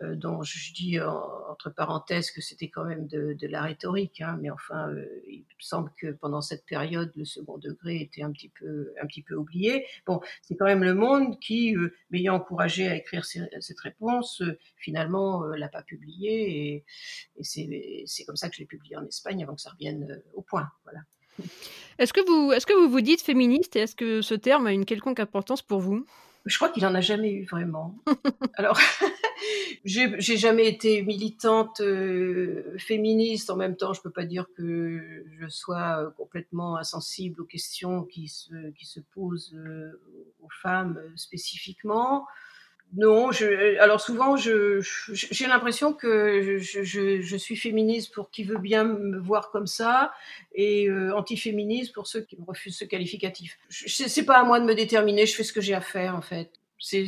dont je dis en, entre parenthèses que c'était quand même de, la rhétorique, hein, mais enfin, euh, il me semble que pendant cette période, le second degré était un petit peu, oublié. Bon, c'est quand même le Monde qui, euh, m'ayant encouragé à écrire cette réponse, finalement l'a pas publié, et, c'est comme ça que je l'ai publié en Espagne avant que ça revienne au point. Voilà. Est-ce que vous, est-ce que vous vous dites féministe et est-ce que ce terme a une quelconque importance pour vous? Je crois qu'il en a jamais eu vraiment. Alors, j'ai jamais été militante euh, féministe. En même temps, je peux pas dire que je sois euh, complètement insensible aux questions qui se, qui se posent euh, aux femmes spécifiquement. Non, je, alors souvent, je, j'ai l'impression que je, je, je, suis féministe pour qui veut bien me voir comme ça et euh, antiféministe pour ceux qui me refusent ce qualificatif. C'est pas à moi de me déterminer, je fais ce que j'ai à faire en fait. C'est,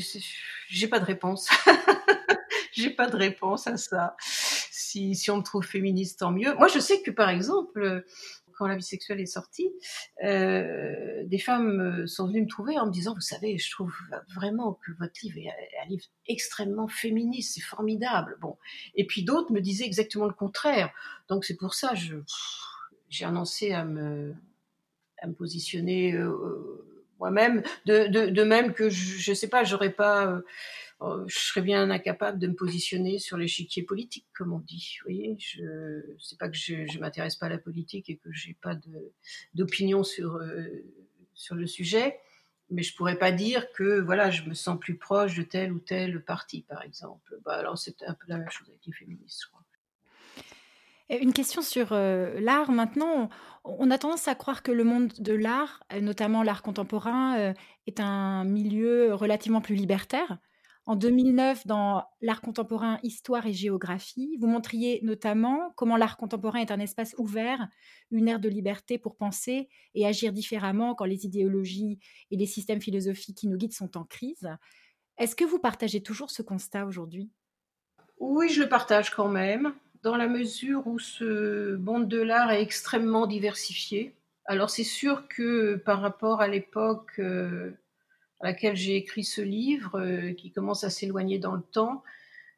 j'ai pas de réponse. j'ai pas de réponse à ça. Si, si on me trouve féministe, tant mieux. Moi, je sais que par exemple, quand la vie sexuelle est sortie, euh, des femmes euh, sont venues me trouver en me disant, vous savez, je trouve vraiment que votre livre est un livre extrêmement féministe, c'est formidable. Bon, et puis d'autres me disaient exactement le contraire. Donc c'est pour ça, je j'ai annoncé à me positionner euh, moi-même, de, de, même que je, ne sais pas, j'aurais pas je serais bien incapable de me positionner sur l'échiquier politique, comme on dit. Vous voyez, je c'est pas que je, je m'intéresse pas à la politique et que j'ai pas d'opinion sur euh, sur le sujet, mais je pourrais pas dire que voilà, je me sens plus proche de tel ou tel parti, par exemple. Bah, alors c'est un peu la même chose avec les féministes, je. Une question sur euh, l'art maintenant. On a tendance à croire que le monde de l'art, notamment l'art contemporain, est un milieu relativement plus libertaire. En 2009, dans l'art contemporain Histoire et géographie, vous montriez notamment comment l'art contemporain est un espace ouvert, une ère de liberté pour penser et agir différemment quand les idéologies et les systèmes philosophiques qui nous guident sont en crise. Est-ce que vous partagez toujours ce constat aujourd'hui? Oui, je le partage quand même, dans la mesure où ce monde de l'art est extrêmement diversifié. Alors c'est sûr que par rapport à l'époque... Euh, à laquelle j'ai écrit ce livre, euh, qui commence à s'éloigner dans le temps.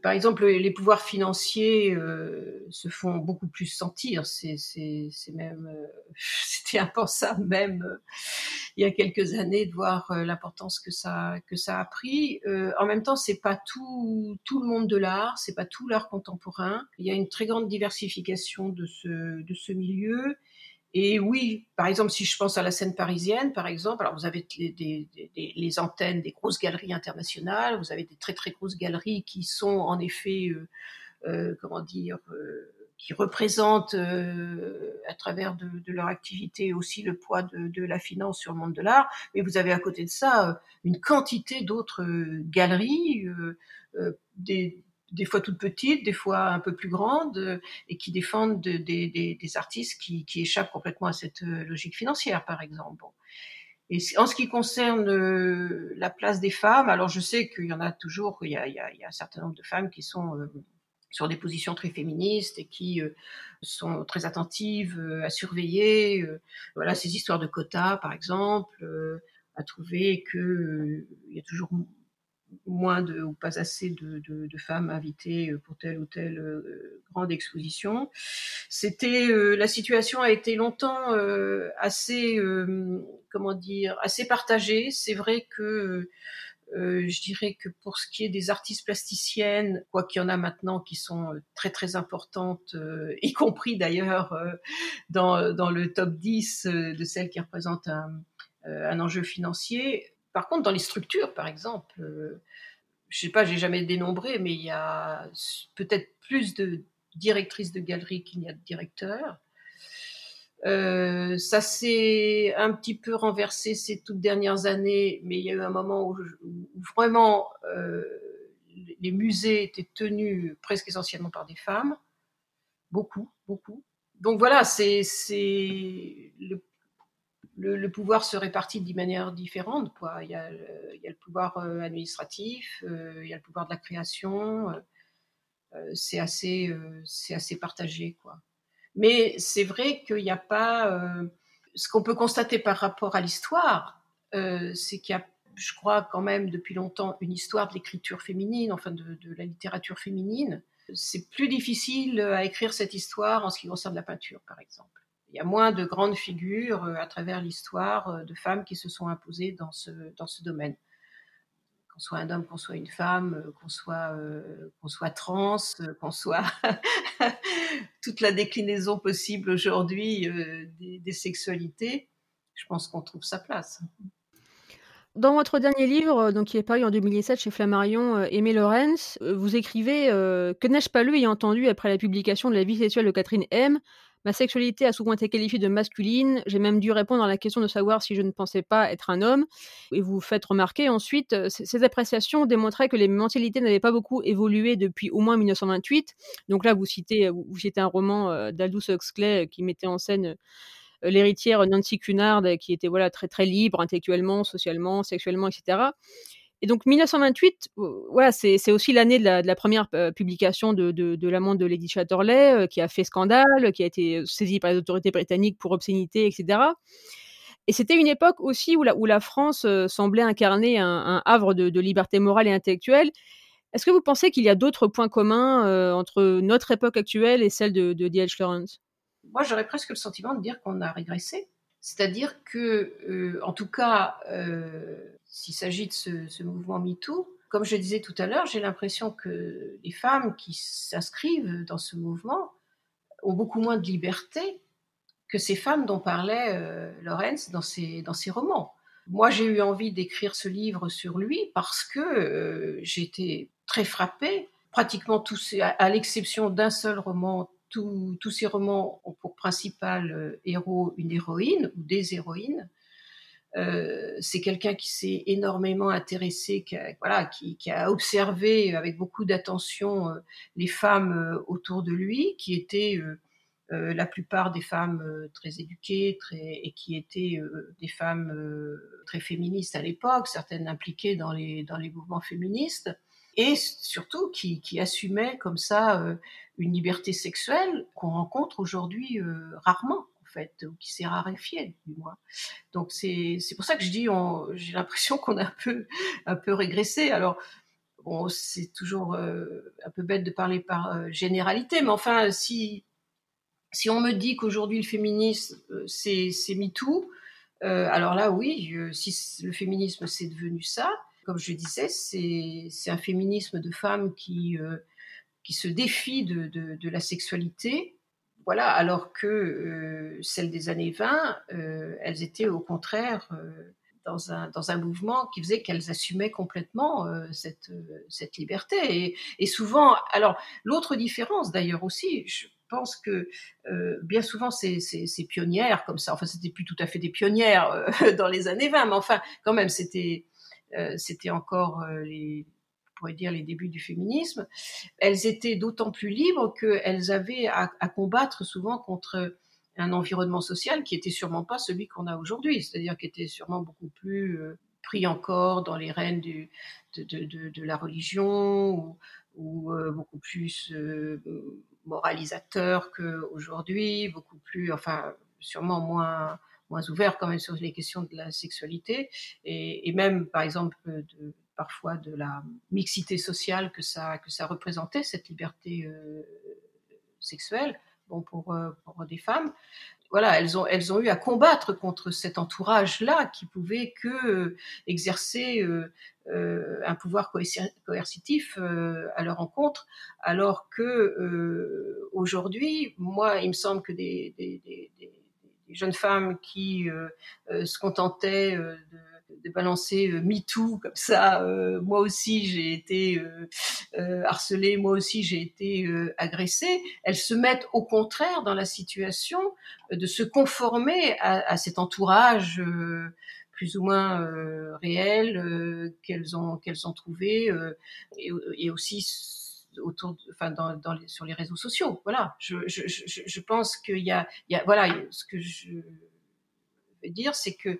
Par exemple, les pouvoirs financiers euh, se font beaucoup plus sentir. C'est, même, euh, c'était impensable même il y a quelques années de voir l'importance que ça que ça a pris. en même temps, c'est pas tout tout le monde de l'art, c'est pas tout l'art contemporain. Il y a une très grande diversification de ce de ce milieu et oui, par exemple, si je pense à la scène parisienne, par exemple, alors vous avez les antennes des grosses galeries internationales, vous avez des très très grosses galeries qui sont en effet, euh, euh, comment dire, euh, qui représentent à travers de, leur activité aussi le poids de, de, la finance sur le monde de l'art. Mais vous avez à côté de ça une quantité d'autres galeries, des, des fois toutes petites, des fois un peu plus grandes, euh, et qui défendent des artistes qui, échappent complètement à cette euh, logique financière, par exemple. Et en ce qui concerne euh, la place des femmes, alors je sais qu'il y en a toujours, il y a, il y a, un certain nombre de femmes qui sont sur des positions très féministes et qui sont très attentives à surveiller, voilà, ces histoires de quotas, par exemple, à trouver que il y a toujours moins de, ou pas assez de, de, de, femmes invitées euh, pour telle ou telle euh, grande exposition. C'était euh, la situation a été longtemps assez comment dire assez partagée. C'est vrai que je dirais que pour ce qui est des artistes plasticiennes, quoi qu'il y en a maintenant qui sont très très importantes, y compris d'ailleurs dans, dans le top 10 de celles qui représentent un, un enjeu financier, par contre, dans les structures, par exemple, euh, je sais pas, j'ai jamais dénombré, mais il y a peut-être plus de directrices de galeries qu'il n'y a de directeurs. Euh, ça s'est un petit peu renversé ces toutes dernières années, mais il y a eu un moment où, vraiment euh, les musées étaient tenus presque essentiellement par des femmes, beaucoup, beaucoup. Donc voilà, c'est le le, pouvoir se répartit d'une manière différente. Quoi. Il, y a, le pouvoir euh, administratif, euh, il y a le pouvoir de la création. Euh, c'est assez, assez partagé. Quoi. Mais c'est vrai qu'il n'y a pas. ce qu'on peut constater par rapport à l'histoire, c'est qu'il y a, je crois, quand même depuis longtemps une histoire de l'écriture féminine, enfin de, de la littérature féminine. c'est plus difficile à écrire cette histoire en ce qui concerne la peinture, par exemple. Il y a moins de grandes figures à travers l'histoire de femmes qui se sont imposées dans ce, dans ce domaine qu'on soit un homme, qu'on soit une femme, euh, qu'on soit, euh, qu'on soit trans, euh, qu'on soit toute la déclinaison possible aujourd'hui des, sexualités, je pense qu'on trouve sa place. Dans votre dernier livre, donc qui est paru en 2017 chez Flammarion, Aimé Lorenz, vous écrivez Que n'ai-je pas lu et entendu après la publication de La vie sexuelle de Catherine M? Ma sexualité a souvent été qualifiée de masculine. J'ai même dû répondre à la question de savoir si je ne pensais pas être un homme. Et vous faites remarquer ensuite, euh, ces appréciations démontraient que les mentalités n'avaient pas beaucoup évolué depuis au moins 1928. Donc là, vous citez, citez un roman euh, d'Aldous Huxley euh, qui mettait en scène l'héritière Nancy Cunard, qui était voilà très très libre intellectuellement, socialement, sexuellement, etc. Et donc 1928, voilà, c'est aussi l'année de, la, première publication de, de, de l'amende de Lady Chatterley, qui a fait scandale, qui a été saisie par les autorités britanniques pour obscénité, etc. Et c'était une époque aussi où la, France semblait incarner un, havre de, liberté morale et intellectuelle. Est-ce que vous pensez qu'il y a d'autres points communs entre notre époque actuelle et celle de, de D.H. Lawrence? Moi, j'aurais presque le sentiment de dire qu'on a régressé. C'est-à-dire que, en tout cas, s'il s'agit de ce, mouvement MeToo, comme je disais tout à l'heure, j'ai l'impression que les femmes qui s'inscrivent dans ce mouvement ont beaucoup moins de liberté que ces femmes dont parlait euh, Lorenz dans ses, dans ses romans. Moi, j'ai eu envie d'écrire ce livre sur lui parce que euh, été très frappée. Pratiquement tous, à, l'exception d'un seul roman, tous ces romans ont pour principal euh, héros une héroïne ou des héroïnes. Euh, c'est quelqu'un qui s'est énormément intéressé, qui a, voilà, qui, a observé avec beaucoup d'attention euh, les femmes euh, autour de lui, qui étaient la plupart des femmes très éduquées, très, et qui étaient des femmes très féministes à l'époque, certaines impliquées dans les, dans les mouvements féministes, et surtout qui, qui assumaient comme ça une liberté sexuelle qu'on rencontre aujourd'hui rarement qui s'est raréfié du moins. Donc c'est pour ça que je dis, j'ai l'impression qu'on a un peu, un peu régressé. Alors bon, c'est toujours euh, un peu bête de parler par euh, généralité, mais enfin si si on me dit qu'aujourd'hui le féminisme euh, c'est MeToo, alors là oui, si le féminisme c'est devenu ça, comme je disais, c'est un féminisme de femmes qui qui se défie de, de la sexualité, voilà, alors que euh, celles des années 20, euh, elles étaient au contraire euh, dans, un, dans un mouvement qui faisait qu'elles assumaient complètement cette, cette liberté. Et, et souvent, alors l'autre différence d'ailleurs aussi, je pense que bien souvent ces, ces, ces, pionnières comme ça, enfin c'était plus tout à fait des pionnières dans les années 20, mais enfin quand même c'était c'était encore les, pourrait dire les débuts du féminisme, elles étaient d'autant plus libres qu'elles avaient à, combattre souvent contre un environnement social qui était sûrement pas celui qu'on a aujourd'hui, c'est-à-dire qui était sûrement beaucoup plus euh, pris encore dans les rênes de, de, la religion ou, euh, beaucoup plus euh, moralisateur qu'aujourd'hui, beaucoup plus, enfin, sûrement moins moins ouvert quand même sur les questions de la sexualité. Et, et même par exemple de, parfois de la mixité sociale que ça, que ça représentait, cette liberté euh, sexuelle bon, pour, euh, pour, des femmes. Voilà, elles ont, elles ont eu à combattre contre cet entourage-là qui pouvait que euh, exercer un pouvoir coercitif à leur encontre, alors que aujourd'hui, moi, il me semble que des, des, des, des jeunes femmes qui se contentaient de de balancer euh, comme ça. Euh, moi aussi, j'ai été euh, harcelée, moi aussi, j'ai été agressée. Elles se mettent au contraire dans la situation de se conformer à, cet entourage plus ou moins réel qu'elles ont qu'elles ont trouvé et, aussi autour enfin dans, sur les réseaux sociaux voilà je, je, je, pense qu'il y a voilà ce que je veux dire c'est que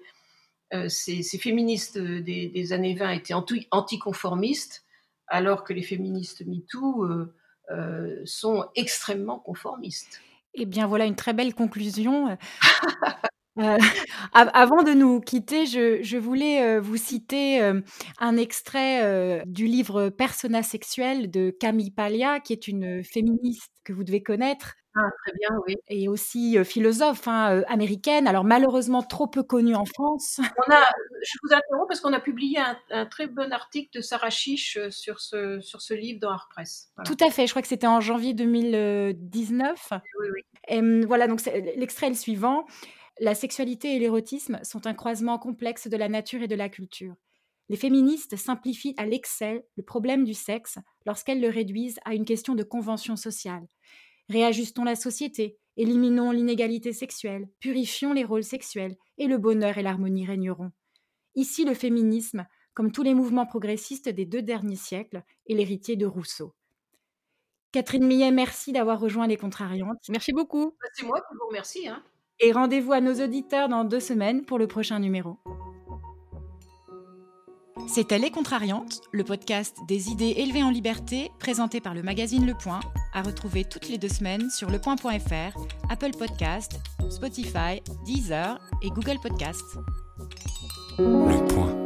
euh, ces, féministes des, années 20 étaient anticonformistes, alors que les féministes MeToo euh, euh, sont extrêmement conformistes. Eh bien, voilà une très belle conclusion. Euh, avant de nous quitter, je, voulais euh, vous citer euh, un extrait du livre Persona sexuelle de Camille Paglia, qui est une féministe que vous devez connaître. Ah, très bien, oui. Et aussi philosophe hein, américaine, alors malheureusement trop peu connue en France. On a, je vous interromps parce qu'on a publié un, très bon article de Sarah Chiche sur ce, sur ce livre dans Art Press. Tout à fait, je crois que c'était en janvier 2019. Oui, oui. Hum, voilà, donc l'extrait est le suivant. La sexualité et l'érotisme sont un croisement complexe de la nature et de la culture. Les féministes simplifient à l'excel le problème du sexe lorsqu'elles le réduisent à une question de convention sociale. Réajustons la société, éliminons l'inégalité sexuelle, purifions les rôles sexuels, et le bonheur et l'harmonie régneront. Ici, le féminisme, comme tous les mouvements progressistes des deux derniers siècles, est l'héritier de Rousseau. Catherine Millet, merci d'avoir rejoint les Contrariantes. Merci beaucoup. Bah, c'est moi qui vous remercie. Hein. Et rendez-vous à nos auditeurs dans deux semaines pour le prochain numéro. C'était Les Contrariantes, le podcast des idées élevées en liberté, présenté par le magazine Le Point, à retrouver toutes les deux semaines sur lepoint.fr, Apple Podcast, Spotify, Deezer et Google Podcasts. Le Point.